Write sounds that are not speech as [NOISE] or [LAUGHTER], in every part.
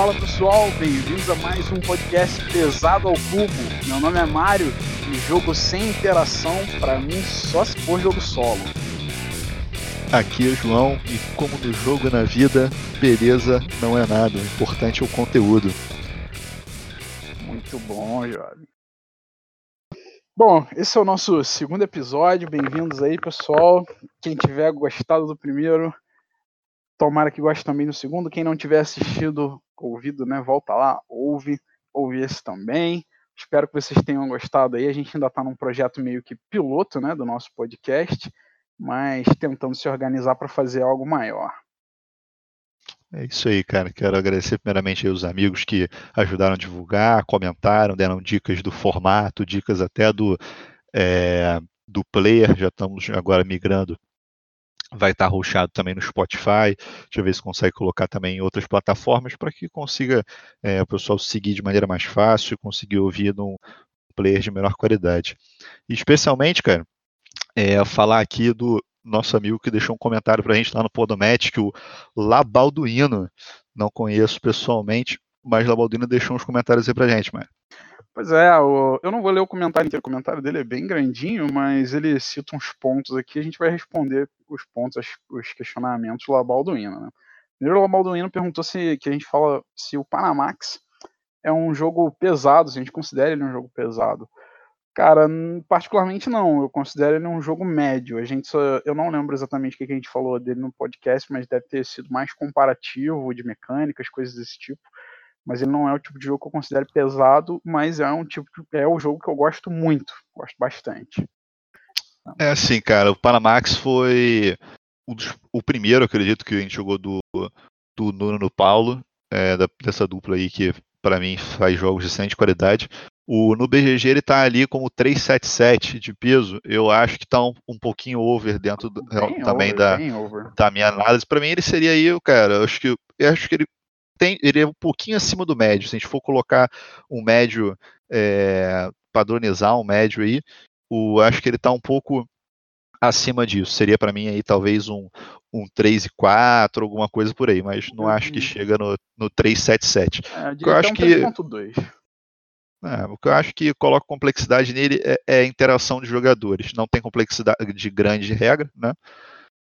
Fala pessoal, bem-vindos a mais um podcast pesado ao cubo. Meu nome é Mário e jogo sem interação, para mim só se for jogo solo. Aqui é o João e como no jogo e na vida, beleza não é nada, o importante é o conteúdo. Muito bom, jovem. Bom, esse é o nosso segundo episódio. Bem-vindos aí, pessoal. Quem tiver gostado do primeiro, tomara que goste também do segundo. Quem não tiver assistido, ouvido, né, volta lá, ouve, ouve esse também. Espero que vocês tenham gostado aí. A gente ainda está num projeto meio que piloto, né, do nosso podcast, mas tentando se organizar para fazer algo maior. É isso aí, cara. Quero agradecer primeiramente aos amigos que ajudaram a divulgar, comentaram, deram dicas do formato, dicas até do, é, do player. Já estamos agora migrando. Vai estar roxado também no Spotify. Deixa eu ver se consegue colocar também em outras plataformas para que consiga é, o pessoal seguir de maneira mais fácil e conseguir ouvir num player de melhor qualidade. E especialmente, cara, é, falar aqui do, nosso amigo que deixou um comentário para a gente lá no Podomatic, o Labalduino. Não conheço pessoalmente, mas Labalduino deixou uns comentários aí para a gente, mano. Pois é, eu não vou ler o comentário inteiro, o comentário dele é bem grandinho, mas ele cita uns pontos aqui, a gente vai responder os pontos, os questionamentos do Labalduino, né? Primeiro, o Labalduino perguntou se que a gente fala se o Panamax é um jogo pesado, se a gente considera ele um jogo pesado. Cara, particularmente não. Eu considero ele um jogo médio. A gente só, eu não lembro exatamente o que a gente falou dele no podcast, mas deve ter sido mais comparativo de mecânicas, coisas desse tipo. Mas ele não é o tipo de jogo que eu considero pesado, mas é um tipo de, é o jogo que eu gosto muito, gosto bastante. É assim, cara, o Panamax foi o, o primeiro, acredito, que a gente jogou do, do Nuno no Paulo, é, da, dessa dupla aí que para mim faz jogos de excelente qualidade. O, no BGG ele está ali como 377 de peso. Eu acho que está um, um, pouquinho over dentro do, também over, da, da minha análise. Para mim ele seria aí, cara. Eu acho que eu acho que ele tem, ele é um pouquinho acima do médio. Se a gente for colocar um médio, é, padronizar um médio aí, o, acho que ele está um pouco acima disso. Seria para mim aí talvez um, um 3 e 4, alguma coisa por aí, mas não uhum. acho que chega no, no 377. É, eu, eu acho que 3.2. É, o que eu acho que coloca complexidade nele é, é, a interação de jogadores. Não tem complexidade de grande regra, né?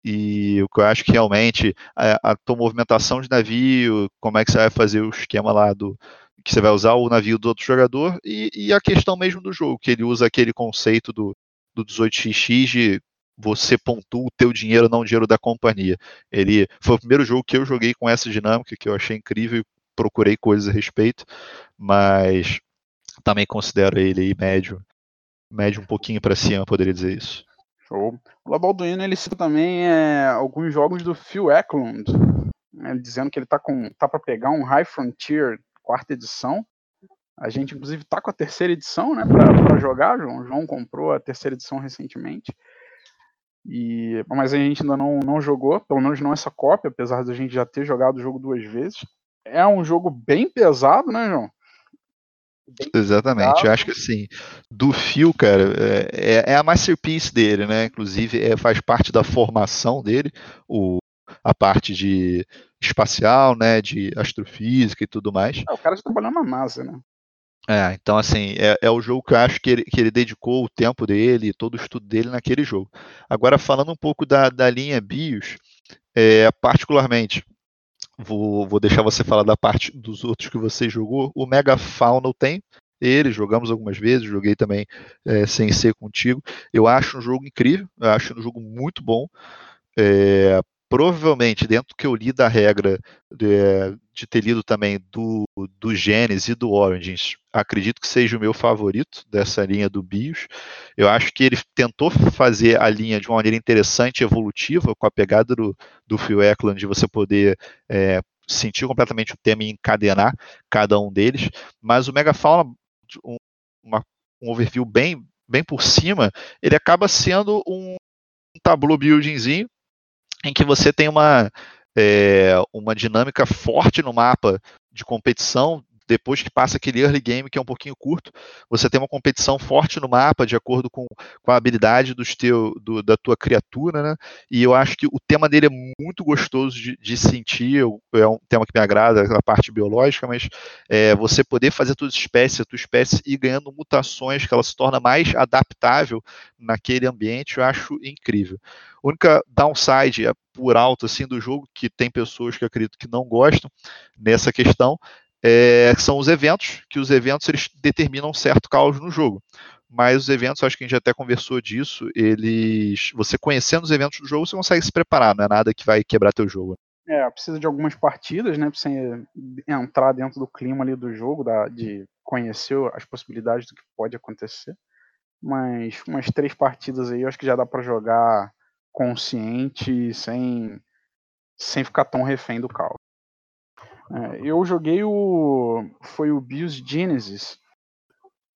E o que eu acho que realmente a, a tua movimentação de navio, como é que você vai fazer o esquema lá do que você vai usar o navio do outro jogador e, e a questão mesmo do jogo, que ele usa aquele conceito do, do 18xx de você pontua o teu dinheiro, não o dinheiro da companhia. Ele foi o primeiro jogo que eu joguei com essa dinâmica que eu achei incrível e procurei coisas a respeito, mas também considero ele médio, médio um pouquinho para cima, poderia dizer isso. Show. O Labalduino ele cita também é, alguns jogos do Phil Eklund, né, dizendo que ele tá com tá para pegar um High Frontier quarta edição. A gente inclusive tá com a terceira edição, né, para jogar. João, João comprou a terceira edição recentemente. E, mas a gente ainda não, não jogou, pelo menos não essa cópia, apesar de a gente já ter jogado o jogo duas vezes. É um jogo bem pesado, né, João? Exatamente, eu acho que assim, do fio, cara, é, é, é a masterpiece dele, né? Inclusive, é, faz parte da formação dele, o, a parte de espacial, né? De astrofísica e tudo mais. É, o cara já trabalhou na NASA, né? É, então assim, é, é, o jogo que eu acho que ele, que ele dedicou o tempo dele, todo o estudo dele naquele jogo. Agora, falando um pouco da, da linha BIOS, é, particularmente, Vou, vou deixar você falar da parte dos outros que você jogou. O Mega Fauna tem ele, jogamos algumas vezes, joguei também é, sem ser contigo. Eu acho um jogo incrível, eu acho um jogo muito bom. É, provavelmente, dentro que eu li da regra de, de ter lido também do, do Genesis e do Origins, acredito que seja o meu favorito dessa linha do BIOS. Eu acho que ele tentou fazer a linha de uma maneira interessante evolutiva, com a pegada do, do Phil Eklund, de você poder é, sentir completamente o tema e encadenar cada um deles, mas o Megafauna, um, uma, um overview bem, bem por cima, ele acaba sendo um, um buildingzinho em que você tem uma, é, uma dinâmica forte no mapa de competição, depois que passa aquele early game que é um pouquinho curto, você tem uma competição forte no mapa de acordo com, com a habilidade dos teu, do, da tua criatura, né? E eu acho que o tema dele é muito gostoso de, de sentir, é um tema que me agrada, a parte biológica, mas é, você poder fazer a tua espécie, a tua espécie ir ganhando mutações, que ela se torna mais adaptável naquele ambiente, eu acho incrível. A única downside é por alto assim do jogo, que tem pessoas que acredito que não gostam nessa questão, é, são os eventos, que os eventos eles determinam certo caos no jogo. Mas os eventos, acho que a gente até conversou disso, eles. Você conhecendo os eventos do jogo, você consegue se preparar, não é nada que vai quebrar teu jogo. É, precisa de algumas partidas, né, pra você entrar dentro do clima ali do jogo, da, de conhecer as possibilidades do que pode acontecer. Mas umas três partidas aí, eu acho que já dá para jogar consciente, sem, sem ficar tão refém do caos. É, eu joguei o. Foi o Bios Genesis,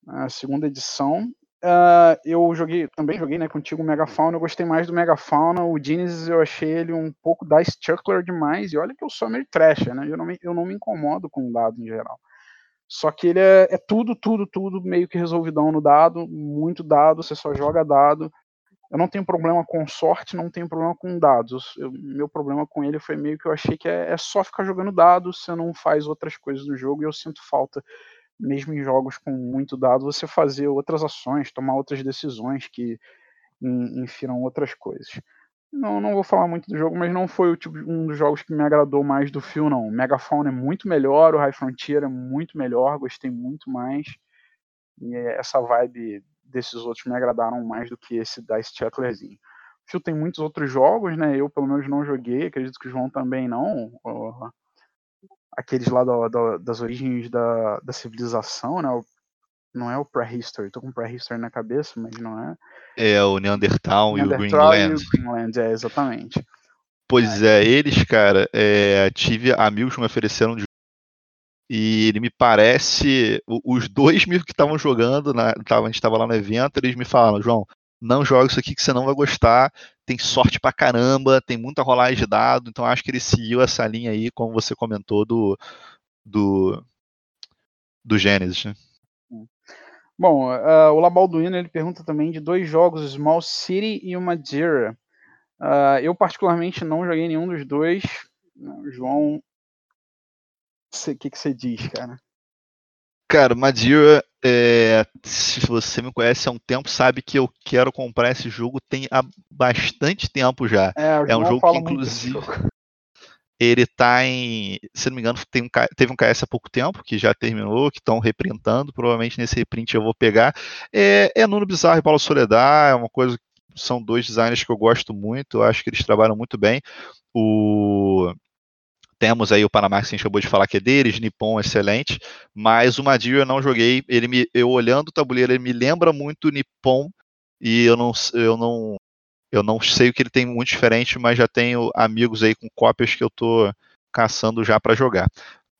a segunda edição. Uh, eu joguei, também joguei né, contigo o Megafauna, eu gostei mais do Megafauna. O Genesis eu achei ele um pouco Dice Chuckler demais. E olha que eu sou meio trash, né? Eu não me, eu não me incomodo com dado em geral. Só que ele é, é tudo, tudo, tudo meio que resolvidão no dado, muito dado, você só joga dado. Eu não tenho problema com sorte, não tenho problema com dados. Eu, meu problema com ele foi meio que eu achei que é, é, só ficar jogando dados, você não faz outras coisas do jogo, e eu sinto falta, mesmo em jogos com muito dado, você fazer outras ações, tomar outras decisões que infiram outras coisas. Não, não vou falar muito do jogo, mas não foi tipo, um dos jogos que me agradou mais do fio, não. O Megafauna é muito melhor, o High Frontier é muito melhor, gostei muito mais. E essa vibe desses outros me agradaram mais do que esse Dice Chucklerzinho. O Phil tem muitos outros jogos, né? Eu pelo menos não joguei, acredito que o João também não. Aqueles lá do, do, das origens da, da civilização, né? O, não é o Prehistory, tô com o Prehistory na cabeça, mas não é. É o Neanderthal e o Greenland. E o Greenland, é, exatamente. Pois é, eles, cara, é, tive amigos que me ofereceram de e ele me parece. Os dois que estavam jogando, na, a gente estava lá no evento, eles me falaram, João, não joga isso aqui que você não vai gostar. Tem sorte pra caramba, tem muita rolagem de dado, então acho que ele seguiu essa linha aí, como você comentou, do. do, do Gênesis. Né? Bom, uh, o Labalduino ele pergunta também de dois jogos, Small City e o Madeira. Uh, eu particularmente não joguei nenhum dos dois. O João o que, que você diz, cara? Cara, Madeira, é, se você me conhece há um tempo, sabe que eu quero comprar esse jogo tem há bastante tempo já. É, é um jogo que, inclusive, ele tá em. Se não me engano, um, teve um KS há pouco tempo, que já terminou, que estão reprintando. Provavelmente nesse reprint eu vou pegar. É, é Nuno Bizarro e Paulo Soledad, é uma coisa. São dois designers que eu gosto muito, eu acho que eles trabalham muito bem. O temos aí o Panamax, que a gente acabou de falar que é deles, Nippon excelente, mas o Madir eu não joguei, ele me, eu olhando o tabuleiro, ele me lembra muito Nippon, e eu não, eu não eu não sei o que ele tem muito diferente, mas já tenho amigos aí com cópias que eu tô caçando já para jogar.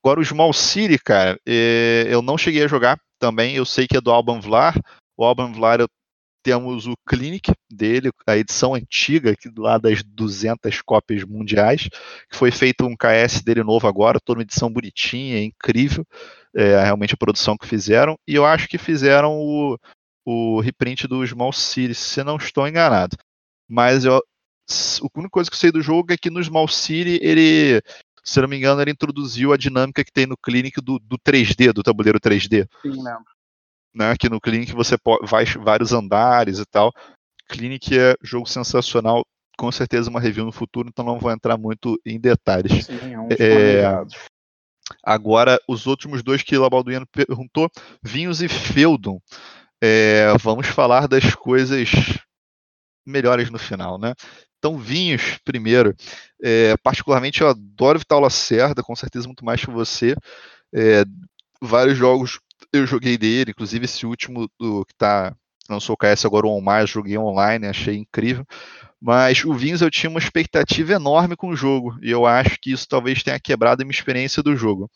Agora o Small City, cara, é, eu não cheguei a jogar também, eu sei que é do Alban Vlar, o Alban Vlar eu temos o Clinic dele, a edição antiga, do lado das 200 cópias mundiais, que foi feito um KS dele novo agora, toda uma edição bonitinha, incrível, é, realmente a produção que fizeram, e eu acho que fizeram o, o reprint do Small City, se não estou enganado. Mas eu, a única coisa que eu sei do jogo é que no Small City ele, se não me engano, ele introduziu a dinâmica que tem no Clinic do, do 3D, do tabuleiro 3D. Sim, lembro né? Que no Clinic você vai vários andares e tal. Clinic é jogo sensacional, com certeza uma review no futuro, então não vou entrar muito em detalhes. Sim, é um é... Agora, os últimos dois que o Labalduino perguntou, Vinhos e Feudon. É, vamos falar das coisas melhores no final, né? Então, vinhos, primeiro. É, particularmente, eu adoro Vital Lacerda, com certeza muito mais que você. É, vários jogos eu joguei dele, inclusive esse último do que tá lançou o KS agora o Mais, joguei online, achei incrível. Mas o Vinhos eu tinha uma expectativa enorme com o jogo, e eu acho que isso talvez tenha quebrado a minha experiência do jogo.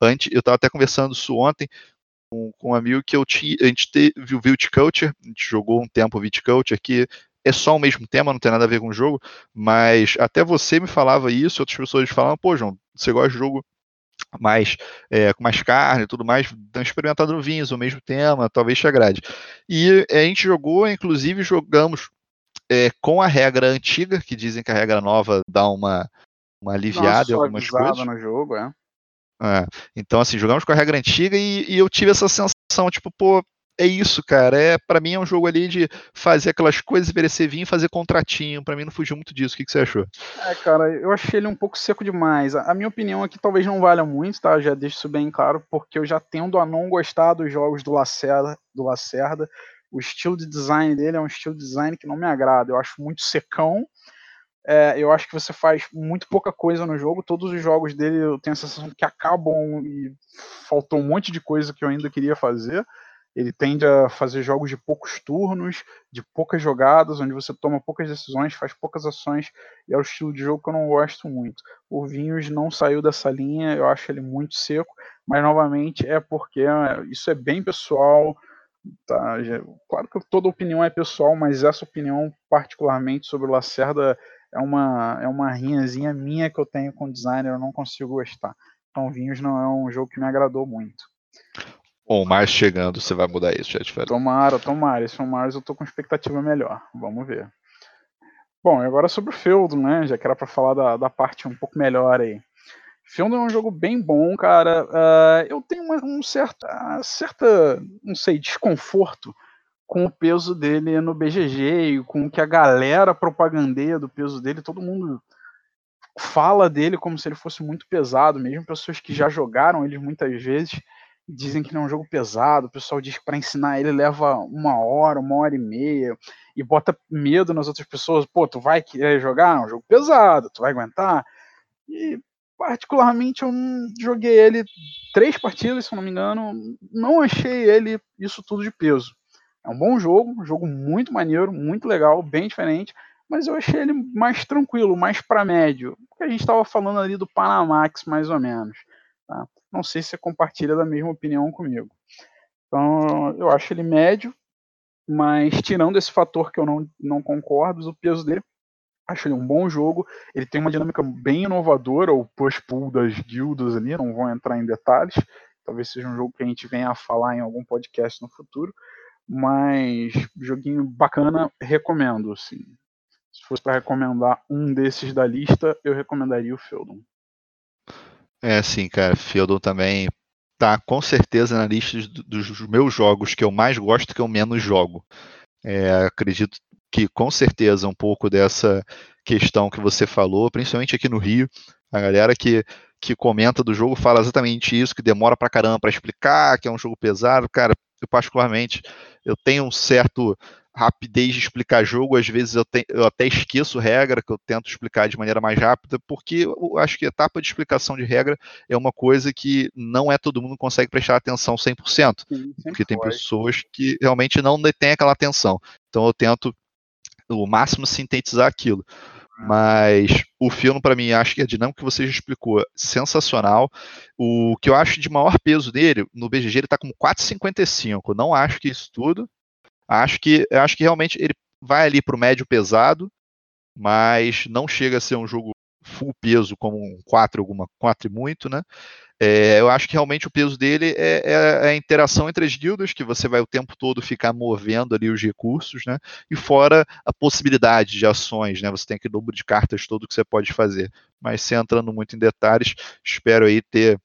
Antes, eu estava até conversando isso ontem com, com um amigo que eu tinha, a gente teve o Viticulture, a gente jogou um tempo o Viticulture, que é só o mesmo tema, não tem nada a ver com o jogo, mas até você me falava isso, outras pessoas falavam, pô, João, você gosta de jogo mais é, com mais carne e tudo mais, dão experimentado no vinhos, o mesmo tema, talvez te agrade. E a gente jogou, inclusive jogamos é, com a regra antiga, que dizem que a regra nova dá uma, uma aliviada em algumas coisas. no jogo, é. é. Então, assim, jogamos com a regra antiga e, e eu tive essa sensação, tipo, pô, é isso, cara. É para mim é um jogo ali de fazer aquelas coisas, envelhecer vinho fazer contratinho. Para mim não fugiu muito disso. O que, que, você achou? É, cara, eu achei ele um pouco seco demais. A minha opinião é que talvez não valha muito, tá? Já deixo isso bem claro, porque eu já tendo a não gostar dos jogos do Lacerda, do Lacerda. O estilo de design dele é um estilo de design que não me agrada. Eu acho muito secão. É, eu acho que você faz muito pouca coisa no jogo. Todos os jogos dele eu tenho a sensação que acabam e faltou um monte de coisa que eu ainda queria fazer. Ele tende a fazer jogos de poucos turnos, de poucas jogadas, onde você toma poucas decisões, faz poucas ações, e é o estilo de jogo que eu não gosto muito. O Vinhos não saiu dessa linha, eu acho ele muito seco, mas novamente é porque é, isso é bem pessoal. Tá? Claro que toda opinião é pessoal, mas essa opinião, particularmente sobre o Lacerda, é uma, é uma rinhazinha minha que eu tenho com o designer, eu não consigo gostar. Então, Vinhos não é um jogo que me agradou muito. Ou mais chegando, você vai mudar isso, Chat Tomara, tomara. Esse Mars eu tô com expectativa melhor. Vamos ver. Bom, agora sobre o Feudum, né? Já que era pra falar da, da parte um pouco melhor aí. Feudum é um jogo bem bom, cara. Uh, eu tenho uma, um certa, certa, não sei, desconforto com o peso dele no BGG e com o que a galera propagandeia do peso dele. Todo mundo fala dele como se ele fosse muito pesado, mesmo pessoas que já jogaram ele muitas vezes dizem que não é um jogo pesado, o pessoal diz que para ensinar ele leva uma hora, uma hora e meia, e bota medo nas outras pessoas, pô, tu vai querer jogar? É um jogo pesado, tu vai aguentar? E particularmente eu joguei ele três partidas, se não me engano, não achei ele isso tudo de peso. É um bom jogo, um jogo muito maneiro, muito legal, bem diferente, mas eu achei ele mais tranquilo, mais para médio, porque a gente estava falando ali do Panamax mais ou menos. Tá? Não sei se você compartilha da mesma opinião comigo. Então, eu acho ele médio, mas tirando esse fator que eu não, não concordo, o peso dele, acho ele um bom jogo. Ele tem uma dinâmica bem inovadora, o push-pull das guildas ali, não vou entrar em detalhes. Talvez seja um jogo que a gente venha a falar em algum podcast no futuro. Mas joguinho bacana, recomendo. Assim. Se fosse para recomendar um desses da lista, eu recomendaria o Feudon. É, sim, cara. Feudal também tá com certeza na lista dos meus jogos que eu mais gosto que eu menos jogo. É, acredito que com certeza um pouco dessa questão que você falou, principalmente aqui no Rio, a galera que, que comenta do jogo fala exatamente isso, que demora pra caramba para explicar, que é um jogo pesado. Cara, eu particularmente eu tenho um certo rapidez de explicar jogo, às vezes eu, te, eu, até esqueço regra, que eu tento explicar de maneira mais rápida, porque eu acho que a etapa de explicação de regra é uma coisa que não é todo mundo consegue prestar atenção 100%, Sim, porque tem foi. pessoas que realmente não detêm aquela atenção. Então eu tento o máximo sintetizar aquilo. Hum. Mas o filme, para mim, acho que a dinâmica que você já explicou sensacional. O que eu acho de maior peso dele, no BGG, ele está com 4,55. Não acho que isso tudo. Acho que, acho que realmente ele vai ali para o médio pesado, mas não chega a ser um jogo full peso como um 4, alguma 4 e muito, né? É, eu acho que realmente o peso dele é, é, a interação entre as guildas, que você vai o tempo todo ficar movendo ali os recursos, né? E fora a possibilidade de ações, né? Você tem aquele número de cartas todo que você pode fazer. Mas sem entrando muito em detalhes, espero aí ter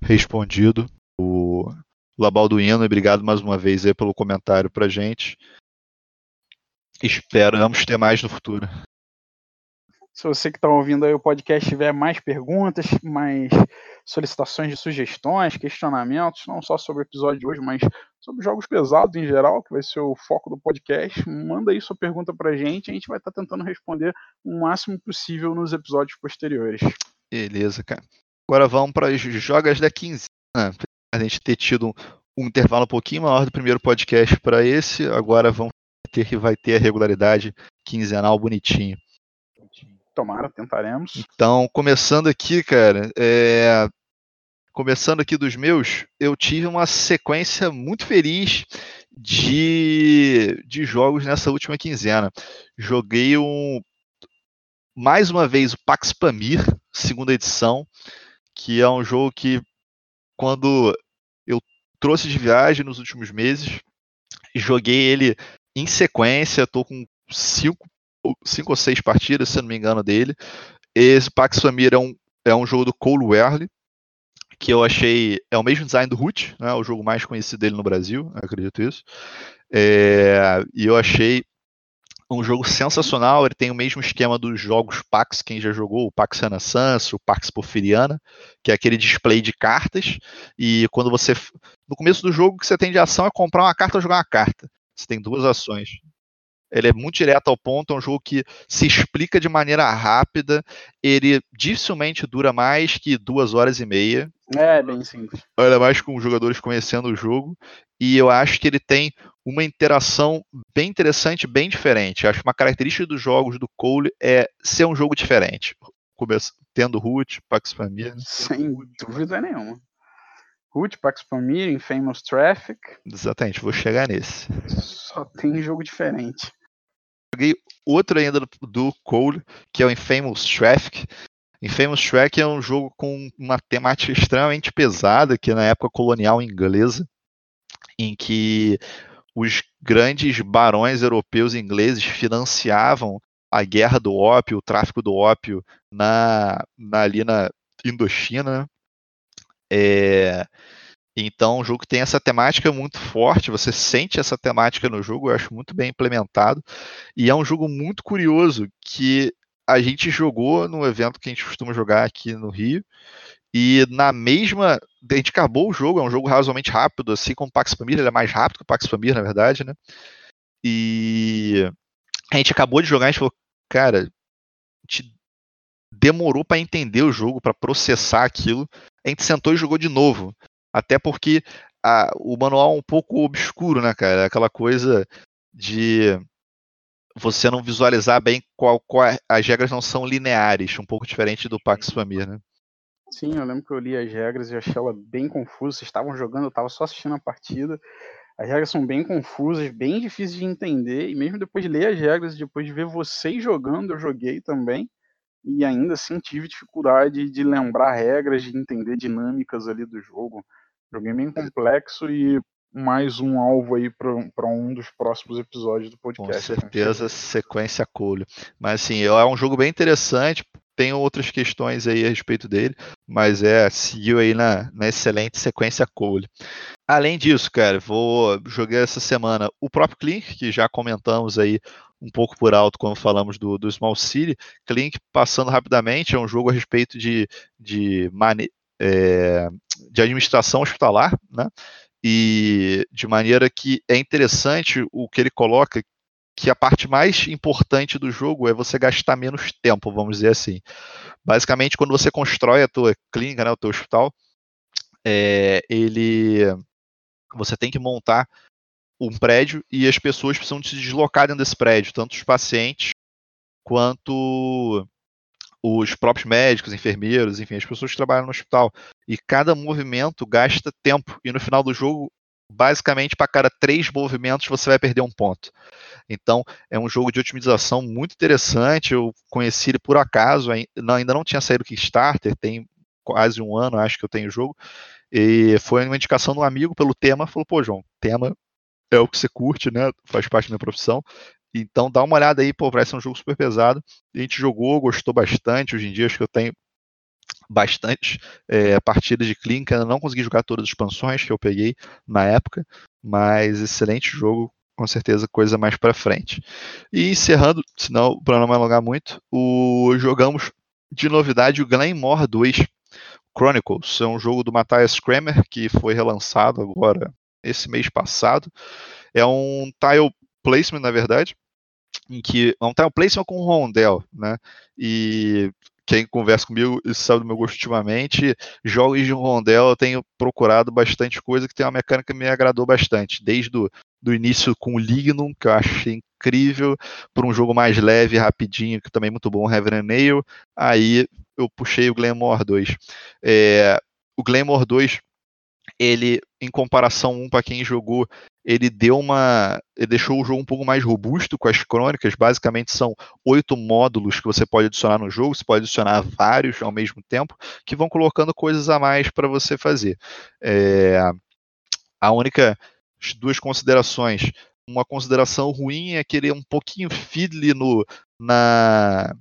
respondido o, Labalduino, obrigado mais uma vez aí pelo comentário pra gente. Esperamos ter mais no futuro. Se você que está ouvindo aí o podcast tiver mais perguntas, mais solicitações de sugestões, questionamentos, não só sobre o episódio de hoje, mas sobre jogos pesados em geral, que vai ser o foco do podcast, manda aí sua pergunta pra gente, a gente vai estar tá tentando responder o máximo possível nos episódios posteriores. Beleza, cara. Agora vamos para as jogas da quinzena a gente ter tido um, intervalo um pouquinho maior do primeiro podcast para esse, agora vamos ter que vai ter a regularidade quinzenal bonitinho. Tomara, tentaremos. Então, começando aqui, cara, é... começando aqui dos meus, eu tive uma sequência muito feliz de, de jogos nessa última quinzena. Joguei um mais uma vez o Pax Pamir, segunda edição, que é um jogo que quando trouxe de viagem nos últimos meses, joguei ele em sequência, tô com cinco, cinco ou seis partidas, se não me engano, dele. Esse Pax Família é um, é um jogo do Cole Werley, que eu achei. É o mesmo design do Root, né, o jogo mais conhecido dele no Brasil, acredito isso. É, e eu achei um jogo sensacional. Ele tem o mesmo esquema dos jogos Pax, quem já jogou, o Pax Renaissance, o Pax Porfiriana, que é aquele display de cartas. E quando você. No começo do jogo, o que você tem de ação é comprar uma carta ou jogar uma carta. Você tem duas ações. Ele é muito direto ao ponto, é um jogo que se explica de maneira rápida. Ele dificilmente dura mais que duas horas e meia. É, bem simples. Olha mais com os jogadores conhecendo o jogo. E eu acho que ele tem uma interação bem interessante, bem diferente. Acho que uma característica dos jogos do Cole é ser um jogo diferente. Começa, tendo Root, Pax Família. Sem dúvida nenhuma. Root, Pax Família, Infamous Traffic. Exatamente, vou chegar nesse. Só tem jogo diferente. Joguei outro ainda do, Cole, que é o Infamous Traffic. Infamous Traffic é um jogo com uma temática extremamente pesada, que é na época colonial inglesa, em que os grandes barões europeus e ingleses financiavam a guerra do ópio, o tráfico do ópio na, na ali na Indochina. É, então, o jogo tem essa temática muito forte, você sente essa temática no jogo, eu acho muito bem implementado. E é um jogo muito curioso que a gente jogou no evento que a gente costuma jogar aqui no Rio. E na mesma. A gente acabou o jogo, é um jogo razoavelmente rápido, assim como o Pax Família, ele é mais rápido que o Pax Família, na verdade, né? E a gente acabou de jogar, a gente falou, cara, a gente demorou para entender o jogo, para processar aquilo. A gente sentou e jogou de novo. Até porque a, o manual é um pouco obscuro, né, cara? Aquela coisa de você não visualizar bem qual, qual é, as regras não são lineares, um pouco diferente do Pax Família, né? Sim, eu lembro que eu li as regras e achei ela bem confusa. Vocês estavam jogando, eu estava só assistindo a partida. As regras são bem confusas, bem difíceis de entender. E mesmo depois de ler as regras, depois de ver vocês jogando, eu joguei também. E ainda assim tive dificuldade de lembrar regras, de entender dinâmicas ali do jogo. Joguei bem complexo e mais um alvo aí para um dos próximos episódios do podcast. Com certeza, sequência colho. Mas assim, é um jogo bem interessante, tem outras questões aí a respeito dele, mas é, seguiu aí na, na excelente sequência Cole. Além disso, cara, vou jogar essa semana o próprio Clink, que já comentamos aí um pouco por alto quando falamos do, do Small City. Clink, passando rapidamente, é um jogo a respeito de, de, mane é, de administração hospitalar, né? E de maneira que é interessante o que ele coloca, que a parte mais importante do jogo é você gastar menos tempo, vamos dizer assim. Basicamente, quando você constrói a tua clínica, né, o teu hospital, é, ele, você tem que montar um prédio e as pessoas precisam se deslocar dentro desse prédio, tanto os pacientes quanto os próprios médicos, enfermeiros, enfim, as pessoas que trabalham no hospital. E cada movimento gasta tempo. E no final do jogo, basicamente, para cada três movimentos, você vai perder um ponto. Então, é um jogo de otimização muito interessante. Eu conheci ele por acaso, ainda não tinha saído o Kickstarter, tem quase um ano, acho que eu tenho o jogo. E foi uma indicação de um amigo pelo tema. Falou, pô, João, tema é o que você curte, né? Faz parte da minha profissão. Então dá uma olhada aí, pô, parece um jogo super pesado. A gente jogou, gostou bastante. Hoje em dia acho que eu tenho bastante é, partidas de Clink, ainda não consegui jogar todas as expansões que eu peguei na época, mas excelente jogo, com certeza coisa mais para frente. E encerrando, senão para não me alongar muito, o jogamos de novidade o Glenmore 2 Chronicles, é um jogo do Matthias Kramer que foi relançado agora esse mês passado. É um tile placement, na verdade, em que é um placement com rondel, né? E quem conversa comigo sabe do meu gosto ultimamente, jogos de rondel eu tenho procurado bastante coisa que tem uma mecânica que me agradou bastante, desde do, do início com o Lignum, que eu achei incrível, por um jogo mais leve, rapidinho, que também é muito bom, Heaven and Nail, aí eu puxei o Glamour 2. É, o Glamour 2 ele, em comparação um para quem jogou, ele deu uma. Ele deixou o jogo um pouco mais robusto com as crônicas. Basicamente são oito módulos que você pode adicionar no jogo, você pode adicionar vários ao mesmo tempo, que vão colocando coisas a mais para você fazer. É, a única duas considerações. Uma consideração ruim é que ele é um pouquinho fiddly no, na,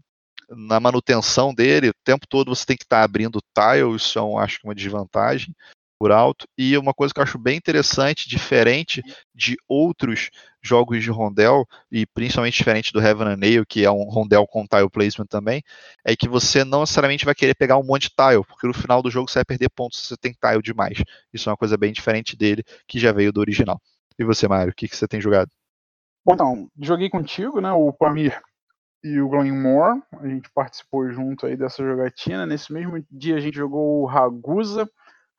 na manutenção dele. O tempo todo você tem que estar tá abrindo tiles, isso é, um, acho que uma desvantagem por alto. E uma coisa que eu acho bem interessante, diferente de outros jogos de rondel, e principalmente diferente do Heaven and Nail, que é um rondel com tile placement também, é que você não necessariamente vai querer pegar um monte de tile, porque no final do jogo você vai perder pontos se você tem tile demais. Isso é uma coisa bem diferente dele, que já veio do original. E você, Mário, o que, que você tem jogado? Bom, então, joguei contigo, né, o Pamir e o Glenn Moore, a gente participou junto aí dessa jogatina. Nesse mesmo dia a gente jogou o Ragusa,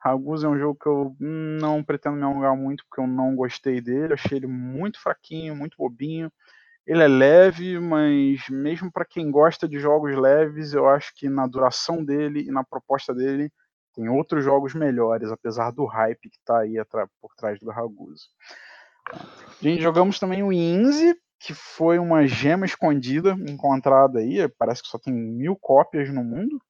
Ragusa é um jogo que eu não pretendo me alongar muito porque eu não gostei dele. achei ele muito fraquinho, muito bobinho. Ele é leve, mas mesmo para quem gosta de jogos leves, eu acho que na duração dele e na proposta dele tem outros jogos melhores, apesar do hype que está aí por trás do Ragusa. Gente jogamos também o Inze, que foi uma gema escondida encontrada aí. Parece que só tem mil cópias no mundo.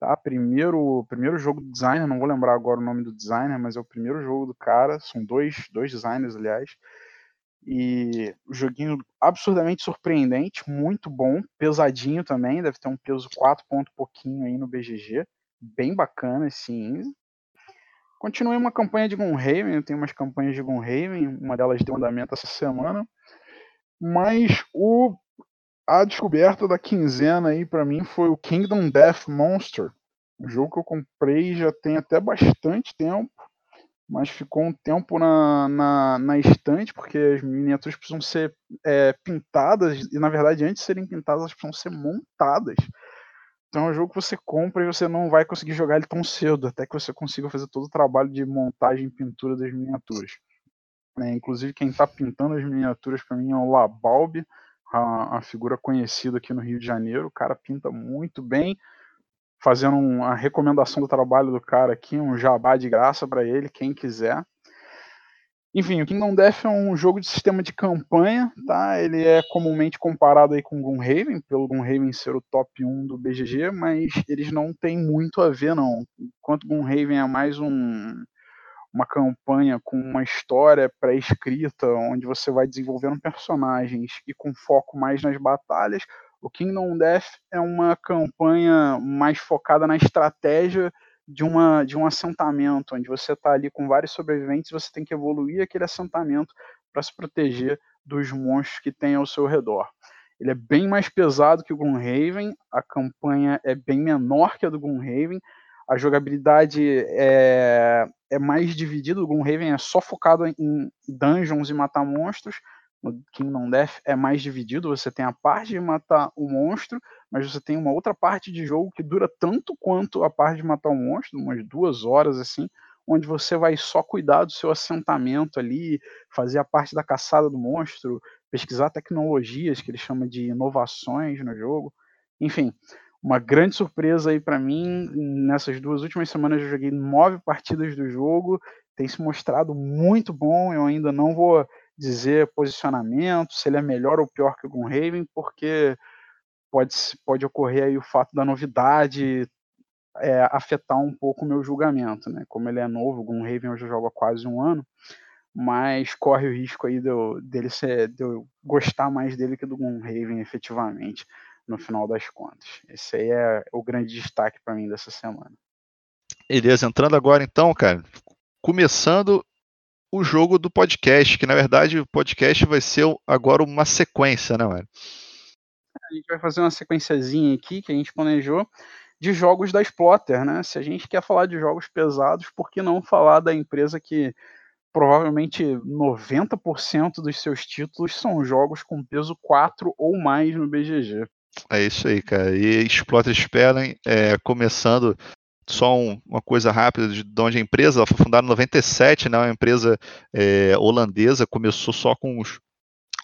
Tá? Primeiro, primeiro jogo do designer, não vou lembrar agora o nome do designer, mas é o primeiro jogo do cara. São dois, dois designers, aliás. E o joguinho absurdamente surpreendente, muito bom, pesadinho também, deve ter um peso 4 ponto pouquinho aí no BGG. Bem bacana esse. Continuei uma campanha de Gunhaven, eu tenho umas campanhas de Gunhaven, uma delas deu andamento essa semana. Mas o a descoberta da quinzena aí para mim foi o Kingdom Death Monster, um jogo que eu comprei já tem até bastante tempo, mas ficou um tempo na, na, na estante, porque as miniaturas precisam ser é, pintadas, e na verdade, antes de serem pintadas, elas precisam ser montadas. Então é um jogo que você compra e você não vai conseguir jogar ele tão cedo, até que você consiga fazer todo o trabalho de montagem e pintura das miniaturas. É, inclusive, quem está pintando as miniaturas para mim é o Labalbe, a, figura conhecida aqui no Rio de Janeiro. O cara pinta muito bem. Fazendo uma recomendação do trabalho do cara aqui, um jabá de graça para ele, quem quiser. Enfim, o Kingdom Death é um jogo de sistema de campanha, tá? Ele é comumente comparado aí com Gunhaven, pelo Gunhaven ser o top 1 do BGG, mas eles não têm muito a ver, não. Enquanto Gunhaven é mais um, uma campanha com uma história pré-escrita, onde você vai desenvolvendo personagens e com foco mais nas batalhas. O Kingdom Death é uma campanha mais focada na estratégia de, uma, de um assentamento, onde você está ali com vários sobreviventes e você tem que evoluir aquele assentamento para se proteger dos monstros que tem ao seu redor. Ele é bem mais pesado que o Gloomhaven, a campanha é bem menor que a do Gloomhaven, a jogabilidade é, é mais dividida. O Gloomhaven é só focado em dungeons e matar monstros. No Kingdom Death é mais dividido. Você tem a parte de matar o monstro, mas você tem uma outra parte de jogo que dura tanto quanto a parte de matar o monstro, umas duas horas assim, onde você vai só cuidar do seu assentamento ali, fazer a parte da caçada do monstro, pesquisar tecnologias que ele chama de inovações no jogo. Enfim, uma grande surpresa aí para mim. Nessas duas últimas semanas eu joguei nove partidas do jogo, tem se mostrado muito bom. Eu ainda não vou dizer posicionamento, se ele é melhor ou pior que o Gunhaven, porque pode, pode ocorrer aí o fato da novidade é, afetar um pouco o meu julgamento, né? Como ele é novo, o Gunhaven eu já jogo há quase um ano, mas corre o risco aí de eu, dele ser, de eu gostar mais dele que do Gunhaven efetivamente no final das contas. Esse aí é o grande destaque para mim dessa semana. Beleza, entrando agora então, cara, começando o jogo do podcast, que na verdade o podcast vai ser agora uma sequência, né, mano? A gente vai fazer uma sequenciazinha aqui que a gente planejou de jogos da Splotter, né? Se a gente quer falar de jogos pesados, por que não falar da empresa que provavelmente 90% dos seus títulos são jogos com peso 4 ou mais no BGG? É isso aí, cara. E Explorer Spellen, é, começando só um, uma coisa rápida de, de onde a empresa, ela foi fundada em 97, né, uma empresa é, holandesa, começou só com os,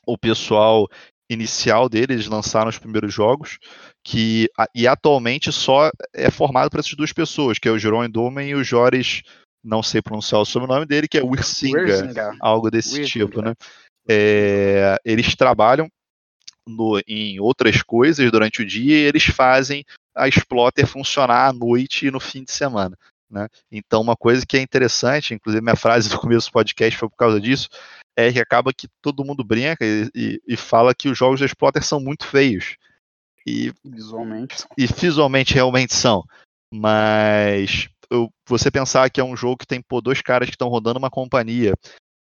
o pessoal inicial deles, lançaram os primeiros jogos, que e atualmente só é formado por essas duas pessoas, que é o Jerome Domen e o Joris não sei pronunciar o sobrenome dele, que é Wirsinga, algo desse tipo, né? É, eles trabalham no, em outras coisas durante o dia e eles fazem a Exploter funcionar à noite e no fim de semana. Né? Então, uma coisa que é interessante, inclusive minha frase [LAUGHS] do começo do podcast foi por causa disso, é que acaba que todo mundo brinca e, e, e fala que os jogos da Exploter são muito feios. E visualmente, e visualmente realmente são. Mas eu, você pensar que é um jogo que tem pô, dois caras que estão rodando uma companhia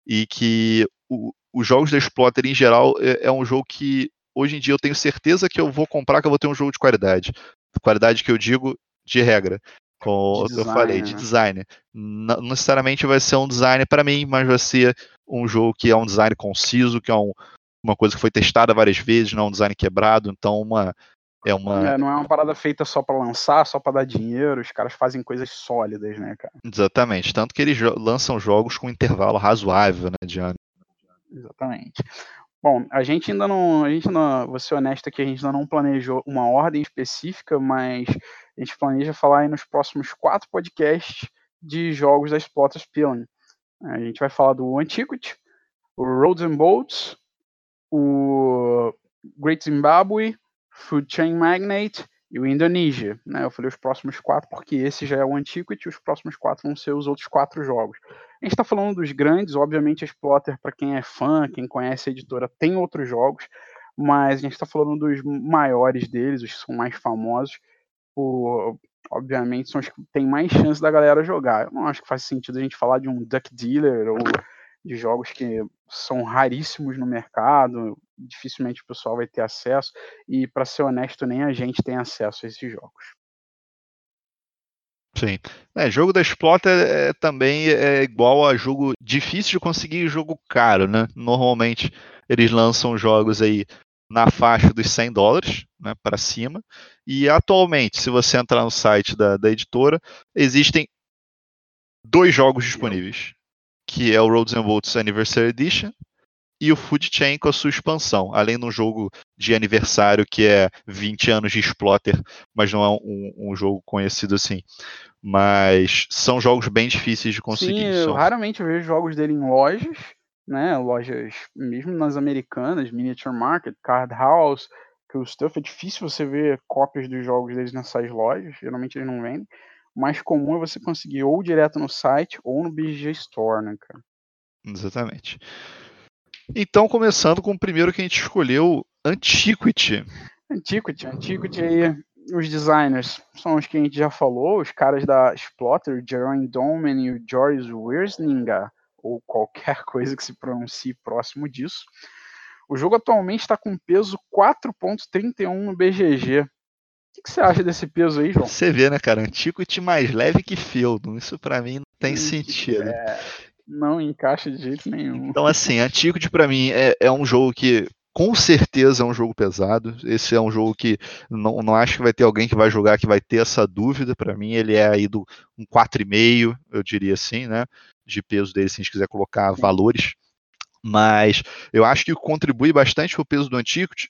e que o, os jogos da Exploter em geral é, é, um jogo que hoje em dia eu tenho certeza que eu vou comprar que eu vou ter um jogo de qualidade. Qualidade que eu digo de regra. Como de eu falei, de né? design. Não necessariamente vai ser um design para mim, mas vai ser um jogo que é um design conciso, que é um, uma coisa que foi testada várias vezes, não é um design quebrado, então uma é uma... É, não é uma parada feita só para lançar, só para dar dinheiro, os caras fazem coisas sólidas, né, cara? Exatamente, tanto que eles lançam jogos com intervalo razoável, né, de ano. Exatamente. Bom, a gente ainda não, a gente não, vou ser honesto aqui, a gente ainda não planejou uma ordem específica, mas a gente planeja falar aí nos próximos quatro podcasts de jogos da Splotters Peeling. A gente vai falar do Antiquity, o Roads and Boats, o Great Zimbabwe, Food Chain Magnate e o Indonesia. Né? Eu falei os próximos quatro porque esse já é o Antiquity os próximos quatro vão ser os outros quatro jogos. A gente está falando dos grandes, obviamente a Exploter, para quem é fã, quem conhece a editora, tem outros jogos, mas a gente está falando dos maiores deles, os que são mais famosos, por, obviamente são os que têm mais chance da galera jogar. Eu não acho que faz sentido a gente falar de um Duck Dealer ou de jogos que são raríssimos no mercado, dificilmente o pessoal vai ter acesso, e para ser honesto, nem a gente tem acesso a esses jogos. Sim. É, jogo da Exploter é, também é igual a jogo difícil de conseguir jogo caro, né? Normalmente eles lançam jogos aí na faixa dos 100 dólares né, para cima. E atualmente, se você entrar no site da, da editora, existem dois jogos disponíveis que é o Roads and Bolts Anniversary Edition e o Food Chain com a sua expansão, além de um jogo de aniversário que é 20 anos de Exploter, mas não é um, um jogo conhecido assim. Mas são jogos bem difíceis de conseguir. Sim, eu raramente vejo jogos dele em lojas, né? Lojas mesmo nas americanas, Miniature Market, Card House, que o stuff é difícil você ver cópias dos jogos deles nessas lojas, geralmente eles não vendem. O mais comum é você conseguir ou direto no site ou no BG Store, né, cara? Exatamente. Então, começando com o primeiro que a gente escolheu, Antiquity. Antiquity, Antiquity aí, os designers são os que a gente já falou, os caras da Splotter, Jerome Doman e o Joris Wiersninga, ou qualquer [LAUGHS] coisa que se pronuncie próximo disso. O jogo atualmente está com peso 4.31 no BGG que, que você acha desse peso aí, João? Você vê, né, cara? Antiquity mais leve que Feldon. Isso para mim não tem sentido. É, não encaixa de jeito nenhum. Então, assim, Antiquity para mim é, é um jogo que com certeza é um jogo pesado. Esse é um jogo que não, não acho que vai ter alguém que vai jogar que vai ter essa dúvida. Para mim, ele é aí do um 4,5, eu diria assim, né? De peso dele, se a gente quiser colocar valores. Mas eu acho que contribui bastante para o peso do Antiquity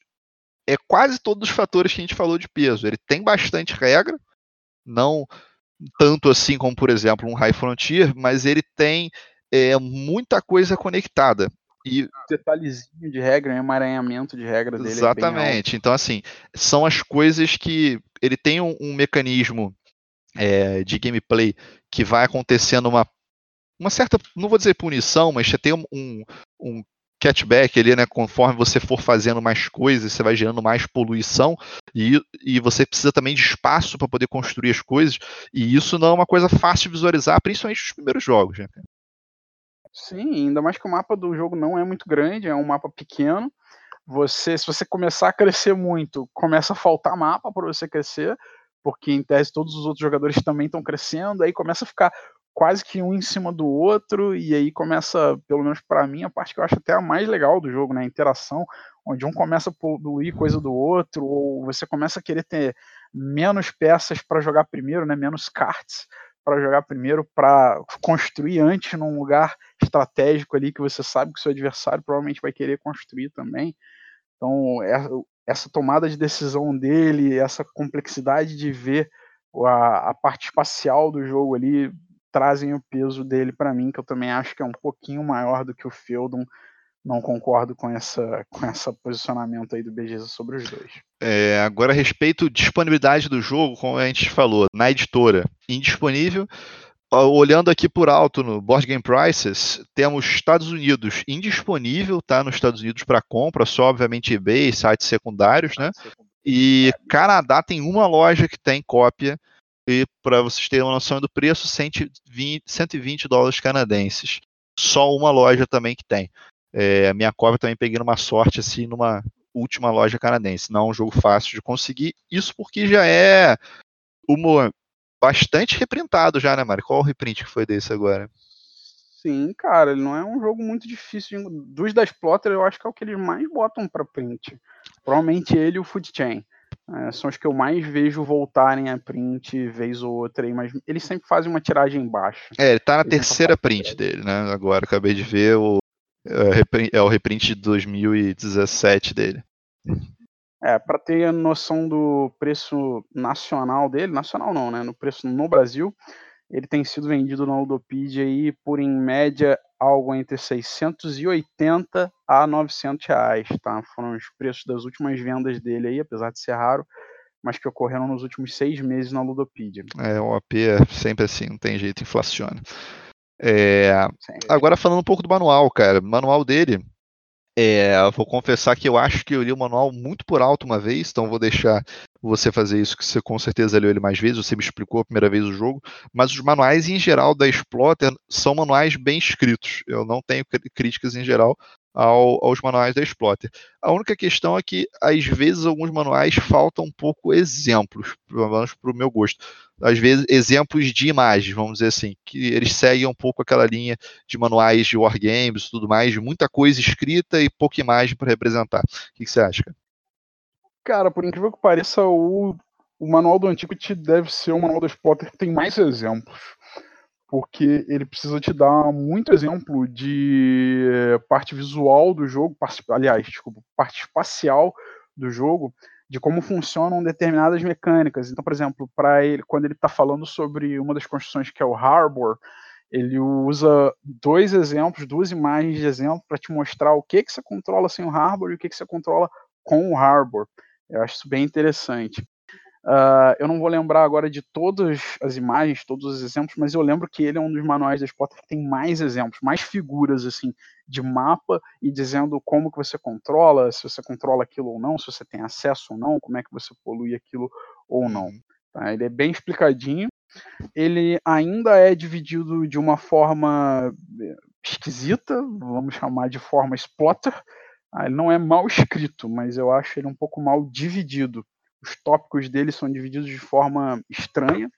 é quase todos os fatores que a gente falou de peso. Ele tem bastante regra, não tanto assim como, por exemplo, um High Frontier, mas ele tem é, muita coisa conectada. E detalhezinho de regra, um emaranhamento de regra dele. É Exatamente. É então, assim, são as coisas que ele tem um, um mecanismo é, de gameplay que vai acontecendo uma uma certa, não vou dizer punição, mas você tem um, um, catback ali, né? Conforme você for fazendo mais coisas, você vai gerando mais poluição e, e você precisa também de espaço para poder construir as coisas. E isso não é uma coisa fácil de visualizar, principalmente nos primeiros jogos. Né? Sim, ainda mais que o mapa do jogo não é muito grande, é um mapa pequeno. Você, se você começar a crescer muito, começa a faltar mapa para você crescer, porque em tese todos os outros jogadores também estão crescendo, aí começa a ficar quase que um em cima do outro, e aí começa, pelo menos para mim, a parte que eu acho até a mais legal do jogo, né? A interação, onde um começa a poluir coisa do outro, ou você começa a querer ter menos peças para jogar primeiro, né? Menos cards para jogar primeiro, para construir antes num lugar estratégico ali que você sabe que o seu adversário provavelmente vai querer construir também. Então, é, essa tomada de decisão dele, essa complexidade de ver a, a parte espacial do jogo ali, trazem o peso dele para mim, que eu também acho que é um pouquinho maior do que o Feldon. Não concordo com essa com esse posicionamento aí do BGZ sobre os dois. É, agora a respeito disponibilidade do jogo, como a gente falou, na editora, indisponível. Olhando aqui por alto no Board Game Prices, temos Estados Unidos indisponível, tá? Nos Estados Unidos para compra, só obviamente eBay, sites secundários, né? E Canadá tem uma loja que tem cópia, e para vocês terem uma noção do preço, 120, 120 dólares canadenses. Só uma loja também que tem. É, a minha cópia também peguei numa sorte assim numa última loja canadense. Não é um jogo fácil de conseguir. Isso porque já é uma bastante reprintado já, né, Mário? Qual o reprint que foi desse agora? Sim, cara, ele não é um jogo muito difícil. Dos da Splotter, eu acho que é o que eles mais botam para print. Provavelmente ele e o Food Chain. É, são os que eu mais vejo voltarem a print vez ou outra aí, mas eles sempre fazem uma tiragem baixa. É, ele tá na terceira print dele, né? Agora acabei de ver o é, o reprint de 2017 dele. É, para ter a noção do preço nacional dele, nacional não, né? No preço no Brasil, ele tem sido vendido na Ludopedia aí por em média algo entre 680 a 900 reais, tá? Foram os preços das últimas vendas dele aí, apesar de ser raro, mas que ocorreram nos últimos seis meses na Ludopedia. É, o AP é sempre assim, não tem jeito, inflaciona. É, agora falando um pouco do manual, cara, o manual dele, é, vou confessar que eu acho que eu li o manual muito por alto uma vez, então vou deixar você fazer isso, que você com certeza leu ele mais vezes, você me explicou a primeira vez o jogo, mas os manuais em geral da Exploter são manuais bem escritos. Eu não tenho críticas em geral ao, aos manuais da Exploter. A única questão é que, às vezes, alguns manuais faltam um pouco exemplos, pelo menos para o meu gosto. Às vezes, exemplos de imagens, vamos dizer assim, que eles seguem um pouco aquela linha de manuais de wargames e tudo mais, de muita coisa escrita e pouca imagem para representar. O que, que você acha, cara? Cara, por incrível que pareça, o, o manual do Antiquity deve ser o manual da Spotter que tem mais exemplos. Porque ele precisa te dar muito exemplo de eh, parte visual do jogo, aliás, desculpa, parte espacial do jogo, de como funcionam determinadas mecânicas. Então, por exemplo, para ele, quando ele está falando sobre uma das construções que é o Harbor, ele usa dois exemplos, duas imagens de exemplo para te mostrar o que que você controla sem o Harbor e o que que você controla com o Harbor. Eu acho isso bem interessante. Uh, eu não vou lembrar agora de todas as imagens, todos os exemplos, mas eu lembro que ele é um dos manuais da Spot que tem mais exemplos, mais figuras assim de mapa e dizendo como que você controla, se você controla aquilo ou não, se você tem acesso ou não, como é que você polui aquilo ou não. Uhum. Tá? Ele é bem explicadinho. Ele ainda é dividido de uma forma eh, esquisita, vamos chamar de forma Splotter, ah, ele não é mal escrito, mas eu acho ele um pouco mal dividido. Os tópicos dele são divididos de forma estranha.